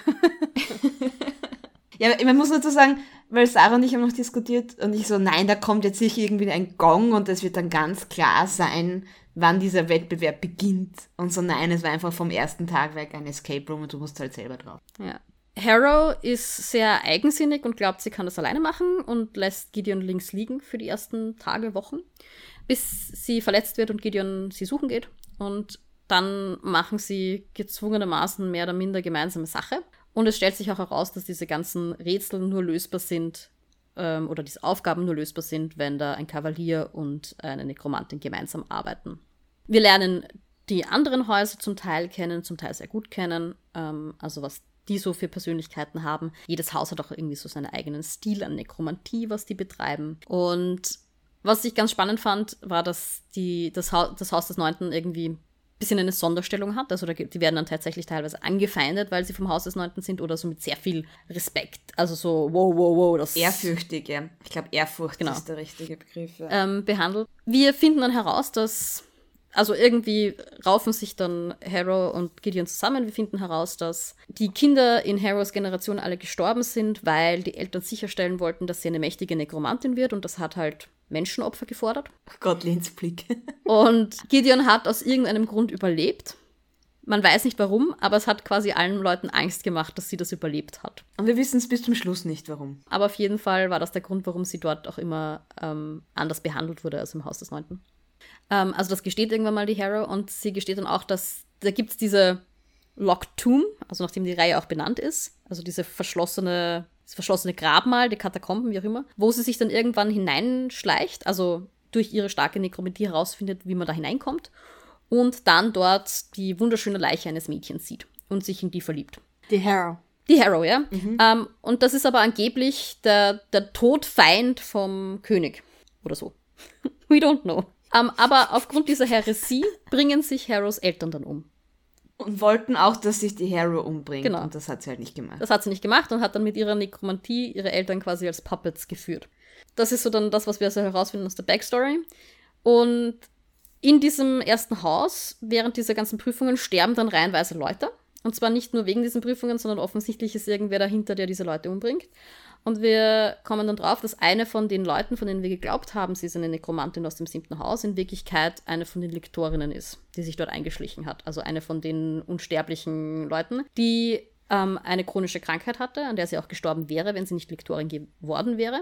ja, man muss dazu sagen, weil Sarah und ich haben noch diskutiert und ich so, nein, da kommt jetzt sicher irgendwie ein Gong und es wird dann ganz klar sein, wann dieser Wettbewerb beginnt. Und so, nein, es war einfach vom ersten Tag weg ein Escape Room und du musst halt selber drauf. Ja. Harrow ist sehr eigensinnig und glaubt, sie kann das alleine machen und lässt Gideon links liegen für die ersten Tage, Wochen, bis sie verletzt wird und Gideon sie suchen geht. Und dann machen sie gezwungenermaßen mehr oder minder gemeinsame Sache. Und es stellt sich auch heraus, dass diese ganzen Rätsel nur lösbar sind ähm, oder diese Aufgaben nur lösbar sind, wenn da ein Kavalier und eine Nekromantin gemeinsam arbeiten. Wir lernen die anderen Häuser zum Teil kennen, zum Teil sehr gut kennen, ähm, also was die so für Persönlichkeiten haben. Jedes Haus hat auch irgendwie so seinen eigenen Stil an Nekromantie, was die betreiben. Und was ich ganz spannend fand, war, dass die, das, ha das Haus des Neunten irgendwie bisschen eine Sonderstellung hat. Also die werden dann tatsächlich teilweise angefeindet, weil sie vom Haus des Neunten sind oder so mit sehr viel Respekt. Also so, wow, wow, wow. Das Ehrfürchtig, ja. Ich glaube, Ehrfurcht genau. ist der richtige Begriff. Ja. Ähm, behandelt. Wir finden dann heraus, dass also irgendwie raufen sich dann Harrow und Gideon zusammen. Wir finden heraus, dass die Kinder in Harrows Generation alle gestorben sind, weil die Eltern sicherstellen wollten, dass sie eine mächtige Nekromantin wird und das hat halt Menschenopfer gefordert. Gott, Lens Blick. und Gideon hat aus irgendeinem Grund überlebt. Man weiß nicht warum, aber es hat quasi allen Leuten Angst gemacht, dass sie das überlebt hat. Und wir wissen es bis zum Schluss nicht, warum. Aber auf jeden Fall war das der Grund, warum sie dort auch immer ähm, anders behandelt wurde als im Haus des Neunten. Ähm, also das gesteht irgendwann mal die Harrow und sie gesteht dann auch, dass da gibt es diese Locked Tomb, also nachdem die Reihe auch benannt ist, also diese verschlossene, das verschlossene Grabmal, die Katakomben, wie auch immer, wo sie sich dann irgendwann hineinschleicht, also durch ihre starke Nekromantie herausfindet, wie man da hineinkommt und dann dort die wunderschöne Leiche eines Mädchens sieht und sich in die verliebt. Die Harrow. Die Harrow, ja. Mhm. Ähm, und das ist aber angeblich der, der Todfeind vom König oder so. We don't know. Ähm, aber aufgrund dieser Heresie bringen sich Harrows Eltern dann um. Und wollten auch, dass sich die Harrow umbringt. Genau. Und das hat sie halt nicht gemacht. Das hat sie nicht gemacht und hat dann mit ihrer Nekromantie ihre Eltern quasi als Puppets geführt. Das ist so dann das, was wir also herausfinden aus der Backstory. Und in diesem ersten Haus, während dieser ganzen Prüfungen, sterben dann reihenweise Leute. Und zwar nicht nur wegen diesen Prüfungen, sondern offensichtlich ist irgendwer dahinter, der diese Leute umbringt. Und wir kommen dann drauf, dass eine von den Leuten, von denen wir geglaubt haben, sie ist eine Nekromantin aus dem siebten Haus, in Wirklichkeit eine von den Lektorinnen ist, die sich dort eingeschlichen hat. Also eine von den unsterblichen Leuten, die ähm, eine chronische Krankheit hatte, an der sie auch gestorben wäre, wenn sie nicht Lektorin geworden wäre.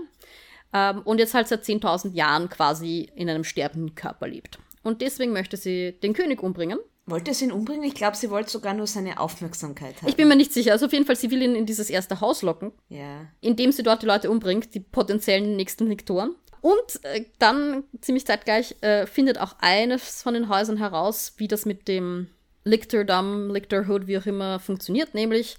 Ähm, und jetzt halt seit 10.000 Jahren quasi in einem sterbenden Körper lebt. Und deswegen möchte sie den König umbringen wollte sie ihn umbringen? Ich glaube, sie wollte sogar nur seine Aufmerksamkeit haben. Ich bin mir nicht sicher. Also auf jeden Fall, sie will ihn in dieses erste Haus locken. Ja. Indem sie dort die Leute umbringt, die potenziellen nächsten Lektoren. Und äh, dann, ziemlich zeitgleich, äh, findet auch eines von den Häusern heraus, wie das mit dem Lictordom, Lictorhood, wie auch immer, funktioniert. Nämlich,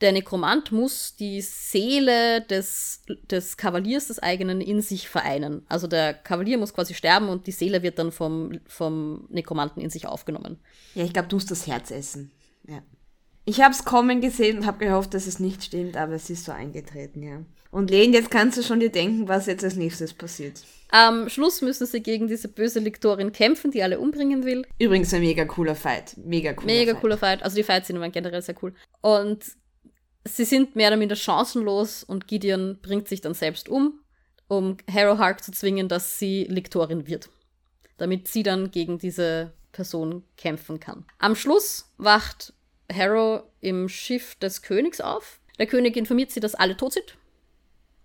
der Nekromant muss die Seele des, des Kavaliers des eigenen in sich vereinen. Also der Kavalier muss quasi sterben und die Seele wird dann vom, vom Nekromanten in sich aufgenommen. Ja, ich glaube, du musst das Herz essen. Ja. Ich habe es kommen gesehen und habe gehofft, dass es nicht stimmt, aber es ist so eingetreten, ja. Und Len, jetzt kannst du schon dir denken, was jetzt als nächstes passiert. Am Schluss müssen sie gegen diese böse Lektorin kämpfen, die alle umbringen will. Übrigens ein mega cooler Fight. Mega cooler Mega Fight. cooler Fight. Also die Fights sind immer generell sehr cool. Und sie sind mehr oder minder chancenlos und Gideon bringt sich dann selbst um, um Harrow Hark zu zwingen, dass sie Lektorin wird. Damit sie dann gegen diese Person kämpfen kann. Am Schluss wacht Harrow im Schiff des Königs auf. Der König informiert sie, dass alle tot sind.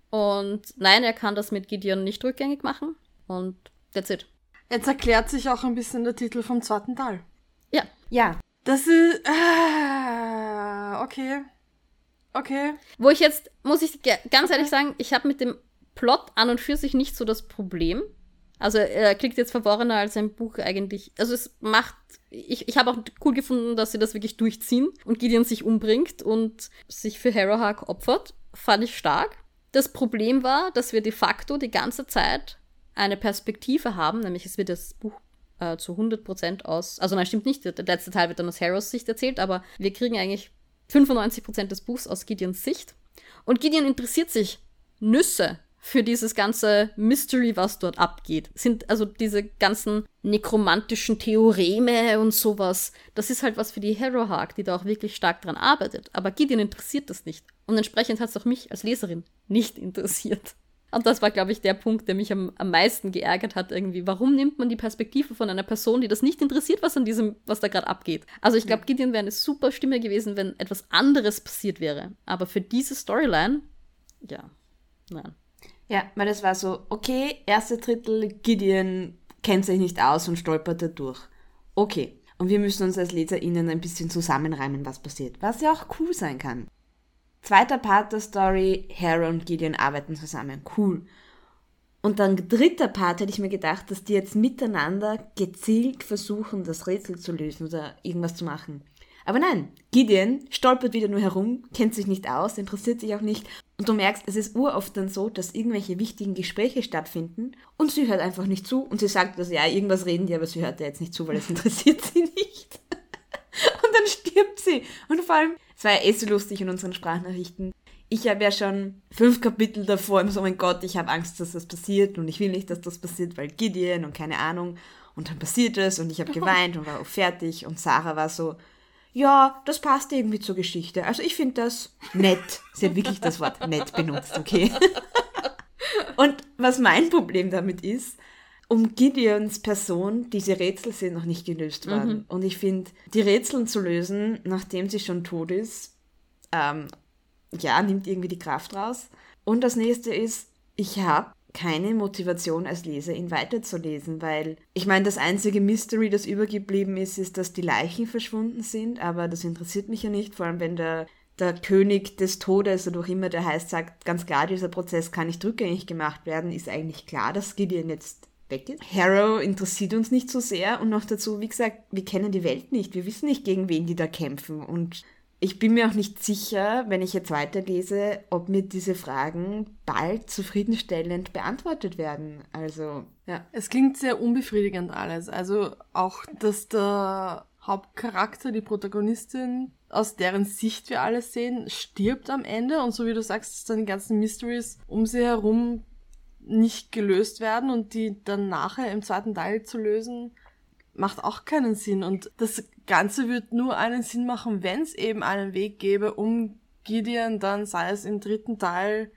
Und nein, er kann das mit Gideon nicht rückgängig machen. Und that's it. Jetzt erklärt sich auch ein bisschen der Titel vom zweiten Teil. Ja. Ja. Das ist. Ah, okay. Okay. Wo ich jetzt, muss ich ganz ehrlich sagen, ich habe mit dem Plot an und für sich nicht so das Problem. Also er klingt jetzt verworrener als ein Buch eigentlich. Also es macht, ich, ich habe auch cool gefunden, dass sie das wirklich durchziehen und Gideon sich umbringt und sich für Harrowhawk opfert. Fand ich stark. Das Problem war, dass wir de facto die ganze Zeit eine Perspektive haben, nämlich es wird das Buch äh, zu 100% aus, also nein, stimmt nicht, der letzte Teil wird dann aus Harrows Sicht erzählt, aber wir kriegen eigentlich 95% des Buchs aus Gideons Sicht. Und Gideon interessiert sich Nüsse für dieses ganze Mystery, was dort abgeht. Sind also diese ganzen nekromantischen Theoreme und sowas. Das ist halt was für die Harrowhawk, die da auch wirklich stark dran arbeitet. Aber Gideon interessiert das nicht. Und entsprechend hat es auch mich als Leserin nicht interessiert. Und das war, glaube ich, der Punkt, der mich am, am meisten geärgert hat irgendwie. Warum nimmt man die Perspektive von einer Person, die das nicht interessiert, was an diesem, was da gerade abgeht? Also ich glaube, Gideon wäre eine super Stimme gewesen, wenn etwas anderes passiert wäre. Aber für diese Storyline, ja, nein. Ja, weil es war so, okay, erste Drittel, Gideon kennt sich nicht aus und stolpert da durch. Okay. Und wir müssen uns als LeserInnen ein bisschen zusammenreimen, was passiert. Was ja auch cool sein kann. Zweiter Part der Story, Harry und Gideon arbeiten zusammen. Cool. Und dann dritter Part hätte ich mir gedacht, dass die jetzt miteinander gezielt versuchen, das Rätsel zu lösen oder irgendwas zu machen. Aber nein, Gideon stolpert wieder nur herum, kennt sich nicht aus, interessiert sich auch nicht Und du merkst, es ist uroft dann so, dass irgendwelche wichtigen Gespräche stattfinden und sie hört einfach nicht zu und sie sagt, dass ja, irgendwas reden die, aber sie hört ja jetzt nicht zu, weil es interessiert sie nicht. und dann stirbt sie. Und vor allem, war ja eh so lustig in unseren Sprachnachrichten. Ich habe ja schon fünf Kapitel davor im so, oh mein Gott, ich habe Angst, dass das passiert und ich will nicht, dass das passiert, weil Gideon und keine Ahnung. Und dann passiert es und ich habe geweint und war auch fertig und Sarah war so, ja, das passt irgendwie zur Geschichte. Also ich finde das nett. Sie hat wirklich das Wort nett benutzt, okay? Und was mein Problem damit ist, um Gideons Person, diese Rätsel sind noch nicht gelöst worden. Mhm. Und ich finde, die Rätsel zu lösen, nachdem sie schon tot ist, ähm, ja, nimmt irgendwie die Kraft raus. Und das nächste ist, ich habe keine Motivation als Leser, ihn weiterzulesen, weil ich meine, das einzige Mystery, das übergeblieben ist, ist, dass die Leichen verschwunden sind, aber das interessiert mich ja nicht, vor allem wenn der, der König des Todes oder auch immer der heißt, sagt ganz klar, dieser Prozess kann nicht rückgängig gemacht werden, ist eigentlich klar, dass Gideon jetzt weg ist. Harrow interessiert uns nicht so sehr und noch dazu, wie gesagt, wir kennen die Welt nicht, wir wissen nicht, gegen wen die da kämpfen und ich bin mir auch nicht sicher, wenn ich jetzt weiterlese, ob mir diese Fragen bald zufriedenstellend beantwortet werden. Also, ja. Es klingt sehr unbefriedigend alles. Also auch, dass der Hauptcharakter, die Protagonistin, aus deren Sicht wir alles sehen, stirbt am Ende und so wie du sagst, dass dann die ganzen Mysteries um sie herum nicht gelöst werden und die dann nachher im zweiten Teil zu lösen, macht auch keinen Sinn. Und das Ganze wird nur einen Sinn machen, wenn es eben einen Weg gäbe, um Gideon dann, sei es im dritten Teil,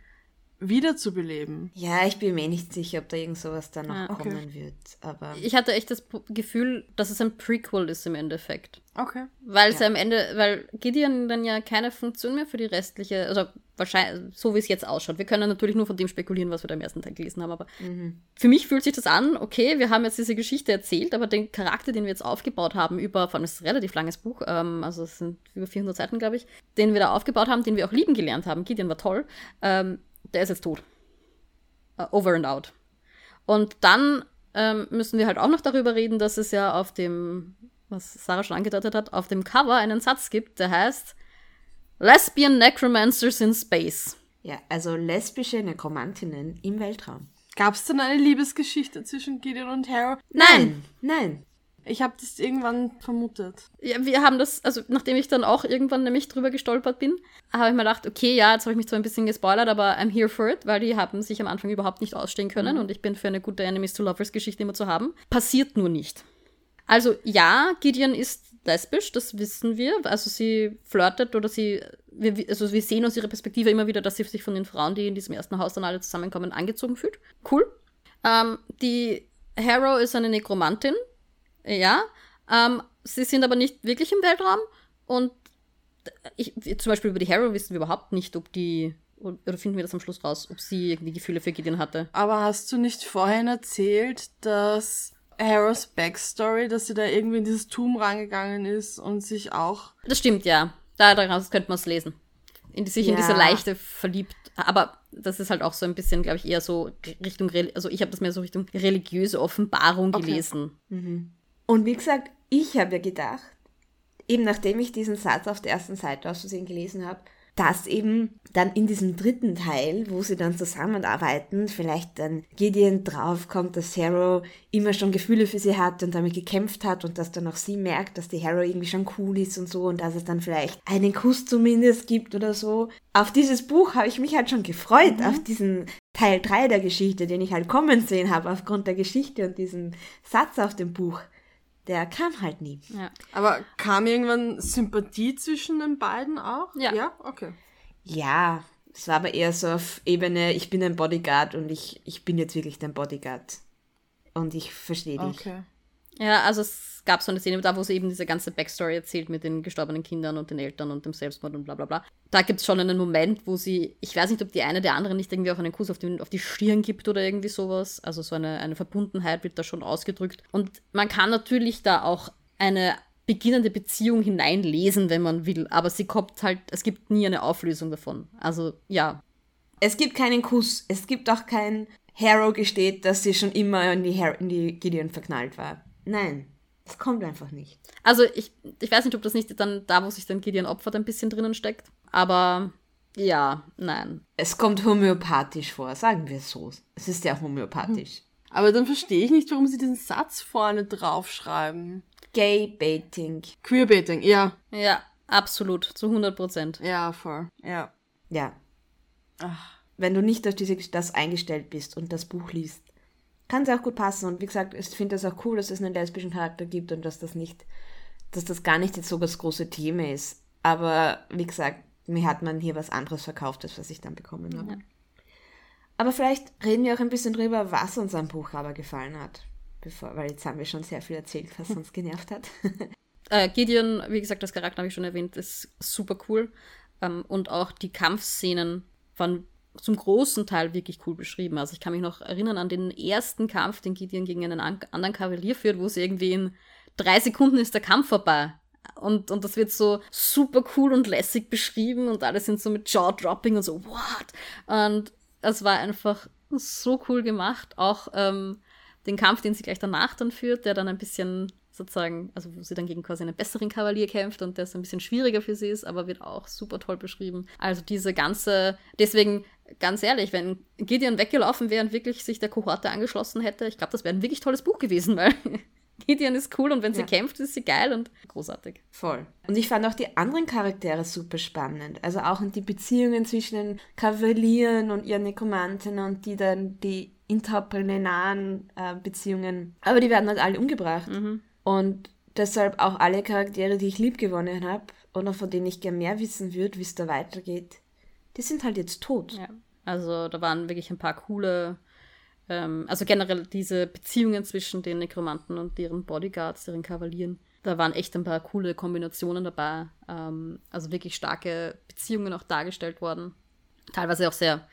wiederzubeleben. Ja, ich bin mir nicht sicher, ob da irgend sowas dann noch ah, okay. kommen wird. Aber ich hatte echt das Gefühl, dass es ein Prequel ist im Endeffekt. Okay. Weil es ja. am Ende, weil Gideon dann ja keine Funktion mehr für die restliche, also wahrscheinlich, so wie es jetzt ausschaut. Wir können natürlich nur von dem spekulieren, was wir da im ersten Teil gelesen haben, aber mhm. für mich fühlt sich das an, okay, wir haben jetzt diese Geschichte erzählt, aber den Charakter, den wir jetzt aufgebaut haben, über, vor allem ist ein relativ langes Buch, ähm, also es sind über 400 Seiten, glaube ich, den wir da aufgebaut haben, den wir auch lieben gelernt haben, Gideon war toll, ähm, der ist jetzt tot. Uh, over and out. Und dann ähm, müssen wir halt auch noch darüber reden, dass es ja auf dem, was Sarah schon angedeutet hat, auf dem Cover einen Satz gibt, der heißt Lesbian Necromancers in Space. Ja, also lesbische Nekromantinnen im Weltraum. Gab es denn eine Liebesgeschichte zwischen Gideon und Harrow? Nein, nein. Ich habe das irgendwann vermutet. Ja, wir haben das, also nachdem ich dann auch irgendwann nämlich drüber gestolpert bin, habe ich mir gedacht, okay, ja, jetzt habe ich mich zwar ein bisschen gespoilert, aber I'm here for it, weil die haben sich am Anfang überhaupt nicht ausstehen können mhm. und ich bin für eine gute Enemies to Lovers Geschichte immer zu haben. Passiert nur nicht. Also ja, Gideon ist lesbisch, das wissen wir. Also sie flirtet oder sie, wir, also wir sehen aus ihrer Perspektive immer wieder, dass sie sich von den Frauen, die in diesem ersten Haus dann alle zusammenkommen, angezogen fühlt. Cool. Ähm, die Harrow ist eine Nekromantin, ja. Ähm, sie sind aber nicht wirklich im Weltraum und ich, zum Beispiel über die Harrow wissen wir überhaupt nicht, ob die, oder finden wir das am Schluss raus, ob sie irgendwie Gefühle für Gideon hatte. Aber hast du nicht vorhin erzählt, dass Harrows Backstory, dass sie da irgendwie in dieses Tum rangegangen ist und sich auch. Das stimmt, ja. Da, daraus könnte man es lesen. In die, sich ja. in diese Leichte verliebt. Aber das ist halt auch so ein bisschen, glaube ich, eher so Richtung, also ich habe das mehr so Richtung religiöse Offenbarung okay. gelesen. Mhm. Und wie gesagt, ich habe ja gedacht, eben nachdem ich diesen Satz auf der ersten Seite aus Versehen gelesen habe, dass eben dann in diesem dritten Teil, wo sie dann zusammenarbeiten, vielleicht dann Gideon draufkommt, dass Harrow immer schon Gefühle für sie hat und damit gekämpft hat und dass dann auch sie merkt, dass die Harrow irgendwie schon cool ist und so und dass es dann vielleicht einen Kuss zumindest gibt oder so. Auf dieses Buch habe ich mich halt schon gefreut, mhm. auf diesen Teil 3 der Geschichte, den ich halt kommen sehen habe aufgrund der Geschichte und diesem Satz auf dem Buch der kam halt nie. Ja. Aber kam irgendwann Sympathie zwischen den beiden auch? Ja. Ja, okay. Ja, es war aber eher so auf Ebene, ich bin ein Bodyguard und ich, ich bin jetzt wirklich dein Bodyguard. Und ich verstehe dich. Okay. Ja, also es gab so eine Szene, da wo sie eben diese ganze Backstory erzählt mit den gestorbenen Kindern und den Eltern und dem Selbstmord und bla bla bla. Da gibt es schon einen Moment, wo sie, ich weiß nicht, ob die eine der anderen nicht irgendwie auch einen Kuss auf, den, auf die Stirn gibt oder irgendwie sowas. Also so eine, eine Verbundenheit wird da schon ausgedrückt. Und man kann natürlich da auch eine beginnende Beziehung hineinlesen, wenn man will, aber sie kommt halt, es gibt nie eine Auflösung davon. Also ja. Es gibt keinen Kuss, es gibt auch kein Harrow gesteht, dass sie schon immer in die, Har in die Gideon verknallt war. Nein, es kommt einfach nicht. Also ich, ich weiß nicht, ob das nicht dann da, wo sich dann Gideon opfert, ein bisschen drinnen steckt. Aber Ja, nein. Es kommt homöopathisch vor, sagen wir es so. Es ist sehr homöopathisch. Aber dann verstehe ich nicht, warum sie diesen Satz vorne draufschreiben. Gay Baiting. Queerbaiting, ja. Ja, absolut, zu 100 Prozent. Ja, voll. Ja. Ja. Ach. Wenn du nicht auf diese, das eingestellt bist und das Buch liest, kann es auch gut passen. Und wie gesagt, ich finde es auch cool, dass es einen lesbischen Charakter gibt und dass das nicht, dass das gar nicht jetzt so das große Thema ist. Aber wie gesagt, mir hat man hier was anderes verkauft, als was ich dann bekommen habe. Ja. Aber vielleicht reden wir auch ein bisschen drüber, was uns am Buch aber gefallen hat. Bevor, weil jetzt haben wir schon sehr viel erzählt, was uns genervt hat. Äh, Gideon, wie gesagt, das Charakter habe ich schon erwähnt, ist super cool. Ähm, und auch die Kampfszenen waren zum großen Teil wirklich cool beschrieben. Also ich kann mich noch erinnern an den ersten Kampf, den Gideon gegen einen an anderen Kavalier führt, wo es irgendwie in drei Sekunden ist der Kampf vorbei. Und, und das wird so super cool und lässig beschrieben und alle sind so mit Jaw-Dropping und so, what? Und es war einfach so cool gemacht. Auch ähm, den Kampf, den sie gleich danach dann führt, der dann ein bisschen sozusagen, also wo sie dann gegen quasi einen besseren Kavalier kämpft und der so ein bisschen schwieriger für sie ist, aber wird auch super toll beschrieben. Also diese ganze, deswegen ganz ehrlich, wenn Gideon weggelaufen wäre und wirklich sich der Kohorte angeschlossen hätte, ich glaube, das wäre ein wirklich tolles Buch gewesen, weil Gideon ist cool und wenn sie Ja. kämpft, ist sie geil und großartig. Voll. Und ich fand auch die anderen Charaktere super spannend. Also auch die Beziehungen zwischen den Kavalieren und ihren Nekromanten und die dann die interplanaren äh, Beziehungen. Aber die werden halt alle umgebracht. Und deshalb auch alle Charaktere, die ich lieb gewonnen habe oder von denen ich gern mehr wissen würde, wie es da weitergeht, die sind halt jetzt tot. Ja. Also da waren wirklich ein paar coole, ähm, also generell diese Beziehungen zwischen den Nekromanten und deren Bodyguards, deren Kavalieren. Da waren echt ein paar coole Kombinationen dabei. Ähm, also wirklich starke Beziehungen auch dargestellt worden. Teilweise auch sehr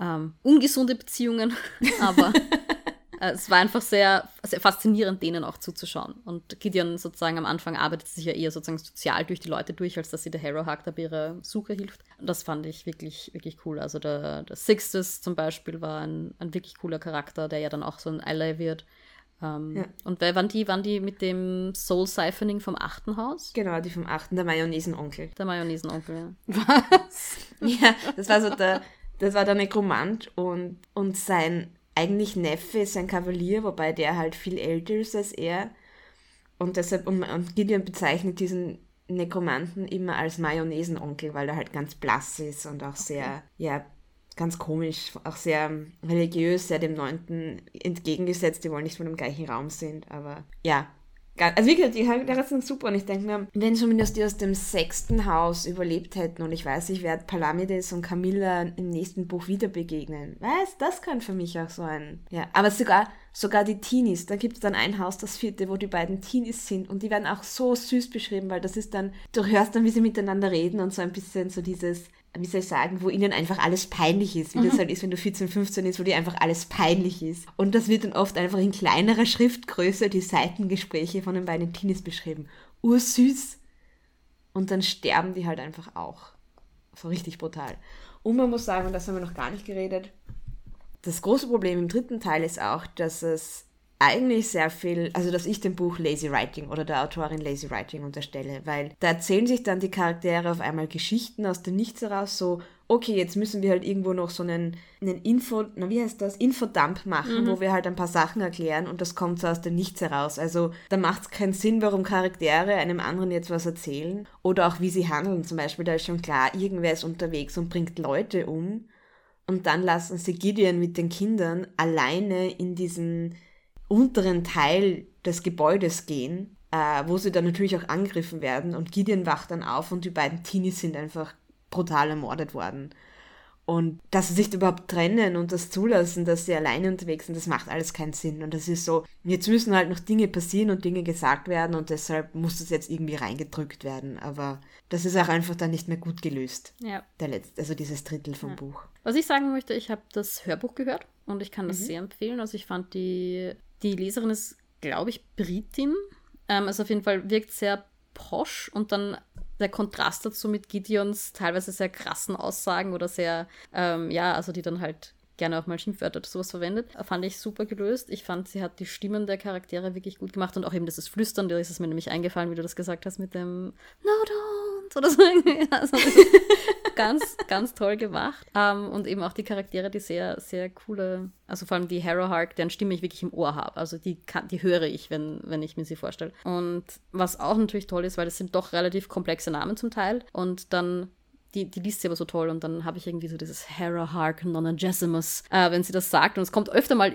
ähm, ungesunde Beziehungen, aber es war einfach sehr, sehr faszinierend, denen auch zuzuschauen. Und Gideon sozusagen am Anfang arbeitet sich ja eher sozusagen sozial durch die Leute durch, als dass sie der Hero Hawk da bei ihrer Suche hilft. Und das fand ich wirklich, wirklich cool. Also der, der Sixtus zum Beispiel war ein, ein wirklich cooler Charakter, der ja dann auch so ein Ally wird. Ähm, Ja. Und wer waren die? Waren die mit dem Soul Siphoning vom achten Haus? Genau, die vom achten, der Mayonnaise-Onkel. Der Mayonnaisenonkel. Was? Ja, das war so der, das war der Nekromant und, und sein eigentlich Neffe ist ein Kavalier, wobei der halt viel älter ist als er. Und deshalb, und, und Gideon bezeichnet diesen Nekromanten immer als Mayonnaisenonkel, weil er halt ganz blass ist und auch sehr, ja, ganz komisch, auch sehr religiös, sehr dem Neunten entgegengesetzt, die wollen nicht von dem gleichen Raum sind, aber ja. Also gesagt, die Charaktere sind super und ich denke mir, wenn zumindest die aus dem sechsten Haus überlebt hätten und ich weiß, ich werde Palamides und Camilla im nächsten Buch wieder begegnen. Was? Das kann für mich auch so ein... Ja, aber sogar, sogar die Teenies, da gibt es dann ein Haus, das vierte, wo die beiden Teenies sind und die werden auch so süß beschrieben, weil das ist dann, du hörst dann, wie sie miteinander reden und so ein bisschen so dieses wie soll ich sagen, wo ihnen einfach alles peinlich ist, wie das halt ist, wenn du 14, 15 ist, wo dir einfach alles peinlich ist. Und das wird dann oft einfach in kleinerer Schriftgröße, die Seitengespräche von den beiden Teenies beschrieben. Ursüß. Und dann sterben die halt einfach auch. So richtig brutal. Und man muss sagen, und das haben wir noch gar nicht geredet, das große Problem im dritten Teil ist auch, dass es eigentlich sehr viel, also dass ich dem Buch Lazy Writing oder der Autorin Lazy Writing unterstelle, weil da erzählen sich dann die Charaktere auf einmal Geschichten aus dem Nichts heraus, so, okay, jetzt müssen wir halt irgendwo noch so einen, einen Info, na wie heißt das, Infodump machen, wo wir halt ein paar Sachen erklären und das kommt so aus dem Nichts heraus. Also da macht es keinen Sinn, warum Charaktere einem anderen jetzt was erzählen oder auch wie sie handeln. Zum Beispiel, da ist schon klar, irgendwer ist unterwegs und bringt Leute um und dann lassen sie Gideon mit den Kindern alleine in diesen unteren Teil des Gebäudes gehen, äh, wo sie dann natürlich auch angegriffen werden und Gideon wacht dann auf und die beiden Teenies sind einfach brutal ermordet worden. Und dass sie sich überhaupt trennen und das zulassen, dass sie alleine unterwegs sind, das macht alles keinen Sinn. Und das ist so, jetzt müssen halt noch Dinge passieren und Dinge gesagt werden und deshalb muss das jetzt irgendwie reingedrückt werden. Aber das ist auch einfach dann nicht mehr gut gelöst. Ja. Der letzte, also dieses Drittel vom Ja. Buch. Was ich sagen möchte, ich habe das Hörbuch gehört und ich kann das Mhm. sehr empfehlen. Also ich fand die, die Leserin ist, glaube ich, Britin. Ähm, also auf jeden Fall wirkt sehr posch und dann der Kontrast dazu mit Gideons teilweise sehr krassen Aussagen oder sehr, ähm, ja, also die dann halt gerne auch mal Schimpfwörter oder sowas verwendet, fand ich super gelöst. Ich fand, sie hat die Stimmen der Charaktere wirklich gut gemacht und auch eben dieses Flüstern, da ist es mir nämlich eingefallen, wie du das gesagt hast mit dem No, don't. Ninth oder so. Also ganz, ganz toll gemacht. Um, ähm, und eben auch die Charaktere, die sehr, sehr coole, also vor allem die Harrow Hark, deren Stimme ich wirklich im Ohr habe. Also die, kann, die höre ich, wenn, wenn ich mir sie vorstelle. Und was auch natürlich toll ist, weil es sind doch relativ komplexe Namen zum Teil. Und dann die, die liest sie aber so toll und dann habe ich irgendwie so dieses Hera Hark Nonagesimus, äh, wenn sie das sagt. Und es kommt öfter mal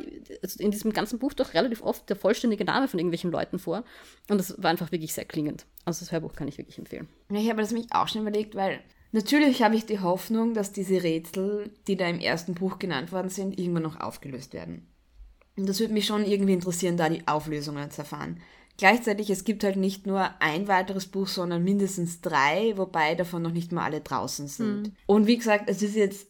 in diesem ganzen Buch doch relativ oft der vollständige Name von irgendwelchen Leuten vor. Und das war einfach wirklich sehr klingend. Also das Hörbuch kann ich wirklich empfehlen. Ich habe das mich auch schon überlegt, weil natürlich habe ich die Hoffnung, dass diese Rätsel, die da im ersten Buch genannt worden sind, irgendwann noch aufgelöst werden. Und das würde mich schon irgendwie interessieren, da die Auflösungen zu erfahren. Gleichzeitig, es gibt halt nicht nur ein weiteres Buch, sondern mindestens drei, wobei davon noch nicht mal alle draußen sind. Mhm. Und wie gesagt, es ist jetzt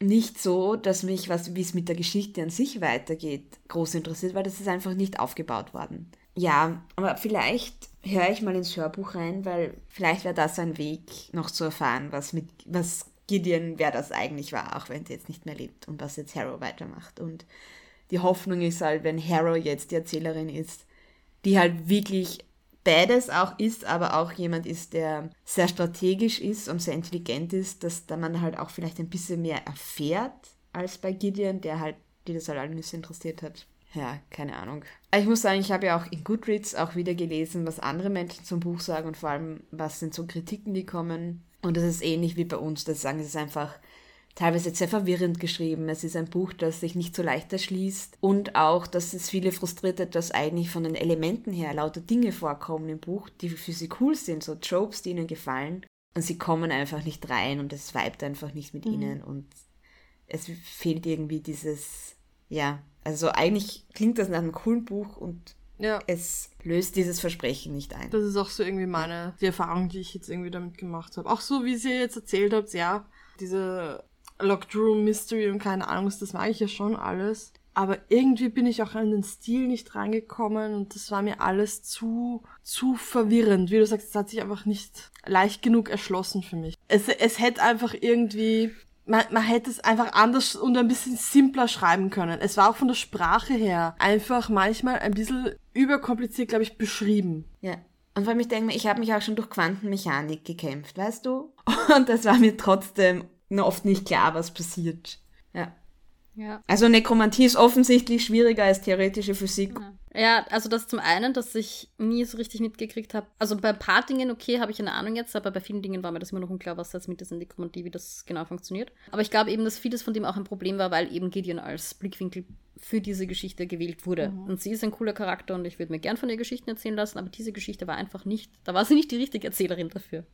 nicht so, dass mich, was, wie es mit der Geschichte an sich weitergeht, groß interessiert, weil das ist einfach nicht aufgebaut worden. Ja, aber vielleicht höre ich mal ins Hörbuch rein, weil vielleicht wäre das ein Weg, noch zu erfahren, was mit, was Gideon, wer das eigentlich war, auch wenn sie jetzt nicht mehr lebt und was jetzt Harrow weitermacht. Und die Hoffnung ist halt, wenn Harrow jetzt die Erzählerin ist, die halt wirklich beides auch ist, aber auch jemand ist, der sehr strategisch ist und sehr intelligent ist, dass da man halt auch vielleicht ein bisschen mehr erfährt als bei Gideon, der halt, die das halt alle nicht interessiert hat. Ja, keine Ahnung. Ich muss sagen, ich habe ja auch in Goodreads auch wieder gelesen, was andere Menschen zum Buch sagen und vor allem, was sind so Kritiken, die kommen. Und das ist ähnlich wie bei uns, dass sagen, es einfach teilweise sehr verwirrend geschrieben. Es ist ein Buch, das sich nicht so leicht erschließt und auch, dass es viele frustriert hat, dass eigentlich von den Elementen her lauter Dinge vorkommen im Buch, die für sie cool sind, so Tropes, die ihnen gefallen und sie kommen einfach nicht rein und es vibet einfach nicht mit mhm. ihnen und es fehlt irgendwie dieses, ja, also eigentlich klingt das nach einem coolen Buch und ja. es löst dieses Versprechen nicht ein. Das ist auch so irgendwie meine, die Erfahrung, die ich jetzt irgendwie damit gemacht habe. Auch so, wie sie jetzt erzählt habt, ja, diese Locked Room Mystery und keine Ahnung, das mag ich ja schon alles. Aber irgendwie bin ich auch an den Stil nicht reingekommen und das war mir alles zu, zu verwirrend. Wie du sagst, es hat sich einfach nicht leicht genug erschlossen für mich. Es, es hätte einfach irgendwie, man, man hätte es einfach anders und ein bisschen simpler schreiben können. Es war auch von der Sprache her einfach manchmal ein bisschen überkompliziert, glaube ich, beschrieben. Ja. Und vor allem, ich denke ich habe mich auch schon durch Quantenmechanik gekämpft, weißt du? Und das war mir trotzdem oft nicht klar, was passiert. Ja. Ja. Also Nekromantie ist offensichtlich schwieriger als theoretische Physik. Ja. ja, also das zum einen, dass ich nie so richtig mitgekriegt habe. Also bei ein paar Dingen, okay, habe ich eine Ahnung jetzt, aber bei vielen Dingen war mir das immer noch unklar, was das mit dieser Nekromantie, wie das genau funktioniert. Aber ich glaube eben, dass vieles von dem auch ein Problem war, weil eben Gideon als Blickwinkel für diese Geschichte gewählt wurde. Mhm. Und sie ist ein cooler Charakter und ich würde mir gern von ihr Geschichten erzählen lassen, aber diese Geschichte war einfach nicht, da war sie nicht die richtige Erzählerin dafür.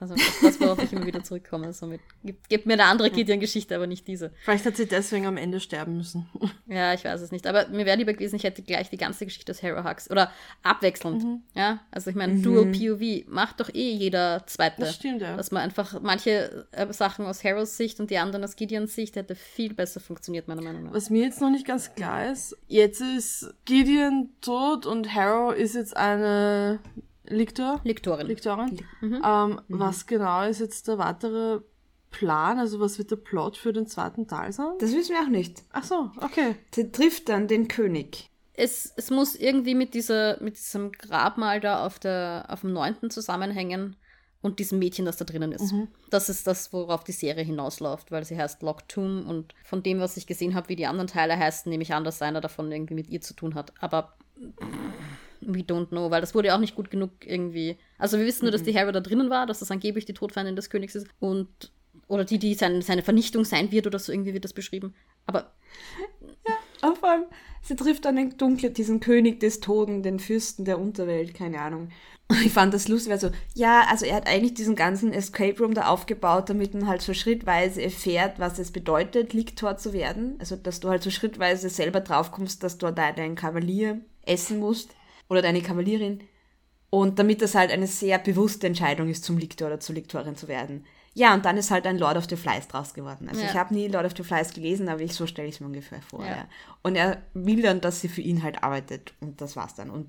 Also das, das worauf ich immer wieder zurückkomme. Somit gibt, gibt mir eine andere Gideon-Geschichte, aber nicht diese. Vielleicht hat sie deswegen am Ende sterben müssen. Ja, ich weiß es nicht. Aber mir wäre lieber gewesen, ich hätte gleich die ganze Geschichte aus Hero Hux. Oder abwechselnd. Mhm. Ja, also ich meine, mhm. Dual POV macht doch eh jeder zweite. Das stimmt, ja. Dass man einfach manche äh, Sachen aus Heroes Sicht und die anderen aus Gideons Sicht hätte viel besser funktioniert, meiner Meinung nach. Was mir jetzt noch nicht ganz klar ist, jetzt ist Gideon tot und Harrow ist jetzt eine Liktor? Liktorin. Liktorin. Mhm. Ähm, mhm. Was genau ist jetzt der weitere Plan? Also was wird der Plot für den zweiten Teil sein? Das wissen wir auch nicht. Ach so, okay. Sie trifft dann den König. Es, es muss irgendwie mit, dieser, mit diesem Grabmal da auf, der, auf dem 9. zusammenhängen und diesem Mädchen, das da drinnen ist. Mhm. Das ist das, worauf die Serie hinausläuft, weil sie heißt Locked Tomb und von dem, was ich gesehen habe, wie die anderen Teile heißen, nehme ich an, dass einer davon irgendwie mit ihr zu tun hat. Aber we don't know, weil das wurde ja auch nicht gut genug irgendwie. Also wir wissen nur, dass die Harry da drinnen war, dass das angeblich die Todfeindin des Königs ist und oder die, die sein, seine Vernichtung sein wird oder so irgendwie wird das beschrieben. Aber ja, vor allem, sie trifft dann den Dunkle, diesen König des Toten, den Fürsten der Unterwelt, keine Ahnung. Ich fand das lustig, weil so, ja, also er hat eigentlich diesen ganzen Escape Room da aufgebaut, damit man halt so schrittweise erfährt, was es bedeutet, Liktor zu werden. Also, dass du halt so schrittweise selber draufkommst, dass du da deinen Kavalier essen musst oder deine Kavalierin. Und damit das halt eine sehr bewusste Entscheidung ist, zum Liktor oder zur Liktorin zu werden. Ja, und dann ist halt ein Lord of the Flies draus geworden. Also ja. ich habe nie Lord of the Flies gelesen, aber ich, so stelle ich es mir ungefähr vor. Ja. Ja. Und er will dann, dass sie für ihn halt arbeitet und das war's dann. Und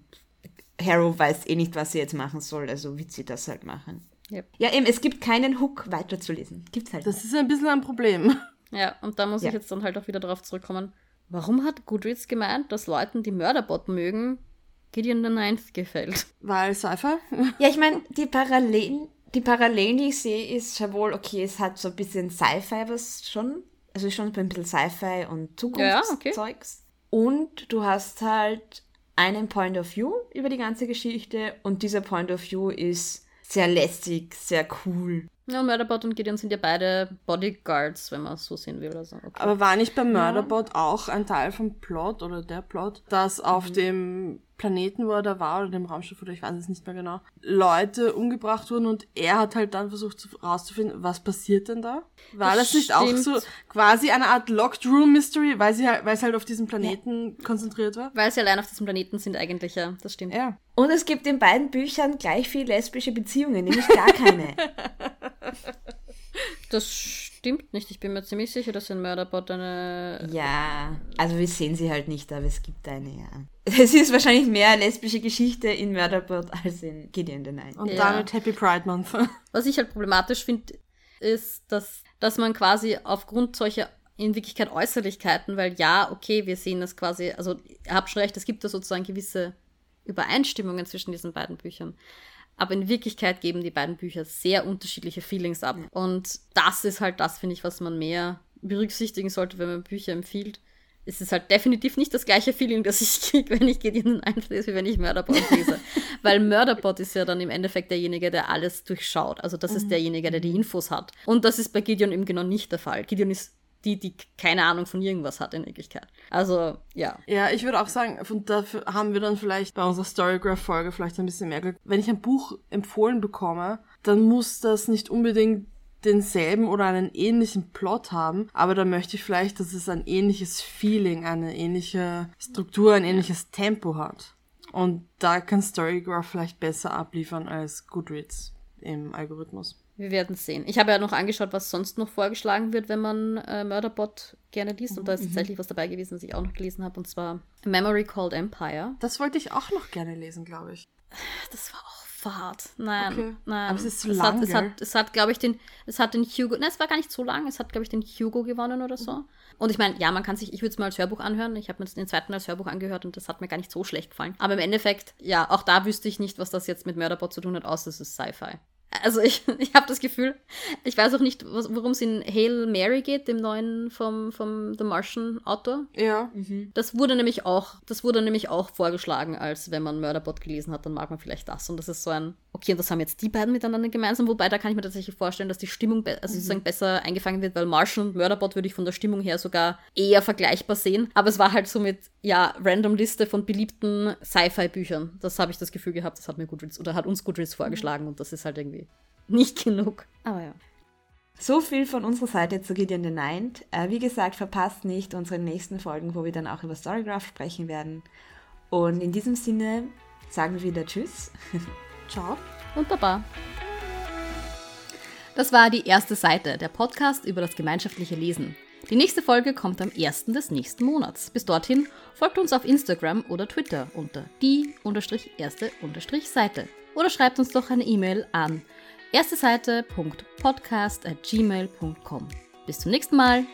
Harrow weiß eh nicht, was sie jetzt machen soll, also wird sie das halt machen. Yep. Ja, eben, es gibt keinen Hook weiterzulesen. Gibt's halt. Das ist ein bisschen ein Problem. Ja, und da muss ich jetzt dann halt auch wieder darauf zurückkommen. Warum hat Goodreads gemeint, dass Leuten, die Mörderbot mögen, Gideon the Ninth gefällt. Weil Cypher? ja, ich meine, die Parallelen, die Parallelen, die ich sehe, ist schon wohl, okay, es hat so ein bisschen Sci-Fi was schon. Also schon ein bisschen Sci-Fi und Zukunftszeugs. Ja, okay. Und du hast halt einen Point of View über die ganze Geschichte und dieser Point of View ist sehr lästig, sehr cool. Ja, Murderbot und Gideon sind ja beide Bodyguards, wenn man es so sehen will oder so. Okay. Aber war nicht bei Murderbot auch ein Teil vom Plot oder der Plot, dass auf dem Planeten, wo er da war, oder dem Raumschiff, oder ich weiß es nicht mehr genau, Leute umgebracht wurden und er hat halt dann versucht zu- rauszufinden, was passiert denn da? War das, Das nicht auch so quasi eine Art Locked Room Mystery, weil sie halt, weil es halt auf diesen Planeten konzentriert war? Weil sie allein auf diesem Planeten sind eigentlich, ja, das stimmt. Ja. Und es gibt in beiden Büchern gleich viel lesbische Beziehungen, nämlich gar keine. Das stimmt nicht. Ich bin mir ziemlich sicher, dass in Murderbot eine. ja, also wir sehen sie halt nicht, aber es gibt eine, ja. Es ist wahrscheinlich mehr lesbische Geschichte in Murderbot als in Gideon the Nine. Und Ja. damit Happy Pride Month. Was ich halt problematisch finde, ist, dass, dass man quasi aufgrund solcher in Wirklichkeit Äußerlichkeiten, weil ja, okay, wir sehen das quasi, also ihr habt schon recht, es gibt da sozusagen gewisse Übereinstimmungen zwischen diesen beiden Büchern. Aber in Wirklichkeit geben die beiden Bücher sehr unterschiedliche Feelings ab. Und das ist halt das, finde ich, was man mehr berücksichtigen sollte, wenn man Bücher empfiehlt. Es ist halt definitiv nicht das gleiche Feeling, das ich kriege, wenn ich Gideon einlese, wie wenn ich Murderbot lese. Weil Murderbot ist ja dann im Endeffekt derjenige, der alles durchschaut. Also das ist derjenige, der die Infos hat. Und das ist bei Gideon eben genau nicht der Fall. Gideon ist die, die keine Ahnung von irgendwas hat in Wirklichkeit. Also, ja. Ja, ich würde auch sagen, und dafür haben wir dann vielleicht bei unserer Storygraph-Folge vielleicht ein bisschen mehr Glück. Wenn ich ein Buch empfohlen bekomme, dann muss das nicht unbedingt denselben oder einen ähnlichen Plot haben, aber dann möchte ich vielleicht, dass es ein ähnliches Feeling, eine ähnliche Struktur, ein ähnliches Tempo hat. Und da kann Storygraph vielleicht besser abliefern als Goodreads im Algorithmus. Wir werden sehen. Ich habe ja noch angeschaut, was sonst noch vorgeschlagen wird, wenn man äh, Murderbot gerne liest. Und da ist tatsächlich was dabei gewesen, was ich auch noch gelesen habe. Und zwar Memory Called Empire. Das wollte ich auch noch gerne lesen, glaube ich. Das war auch fad. Nein, Okay. nein. Aber es ist so es lang, hat, es hat, es hat glaube ich, den, es hat den Hugo, nein, es war gar nicht so lang, es hat, glaube ich, den Hugo gewonnen oder so. Und ich meine, ja, man kann sich, ich würde es mal als Hörbuch anhören. Ich habe mir den zweiten als Hörbuch angehört und das hat mir gar nicht so schlecht gefallen. Aber im Endeffekt, ja, auch da wüsste ich nicht, was das jetzt mit Murderbot zu tun hat, außer es ist Sci-Fi. Also ich, ich habe das Gefühl, ich weiß auch nicht, worum es in Hail Mary geht, dem neuen vom, vom The Martian Autor. Ja. Das wurde nämlich auch, das wurde nämlich auch vorgeschlagen, als wenn man Murderbot gelesen hat, dann mag man vielleicht das. Und das ist so ein, okay, und das haben jetzt die beiden miteinander gemeinsam, wobei da kann ich mir tatsächlich vorstellen, dass die Stimmung be also sozusagen besser eingefangen wird, weil Martian und Murderbot würde ich von der Stimmung her sogar eher vergleichbar sehen. Aber es war halt so mit, ja, random Liste von beliebten Sci-Fi-Büchern. Das habe ich das Gefühl gehabt, das hat mir Goodreads oder hat uns Goodreads vorgeschlagen und das ist halt irgendwie nicht genug. Aber ja. So viel von unserer Seite zu Gideon the Ninth. Äh, wie gesagt, verpasst nicht unsere nächsten Folgen, wo wir dann auch über Storygraph sprechen werden. Und in diesem Sinne sagen wir wieder Tschüss. Ciao. und Baba. Das war die erste Seite, der Podcast über das gemeinschaftliche Lesen. Die nächste Folge kommt am 1. des nächsten Monats. Bis dorthin folgt uns auf Instagram oder Twitter unter die-erste-seite oder schreibt uns doch eine E-Mail an ersteseite.podcast@gmail.com. Bis zum nächsten Mal.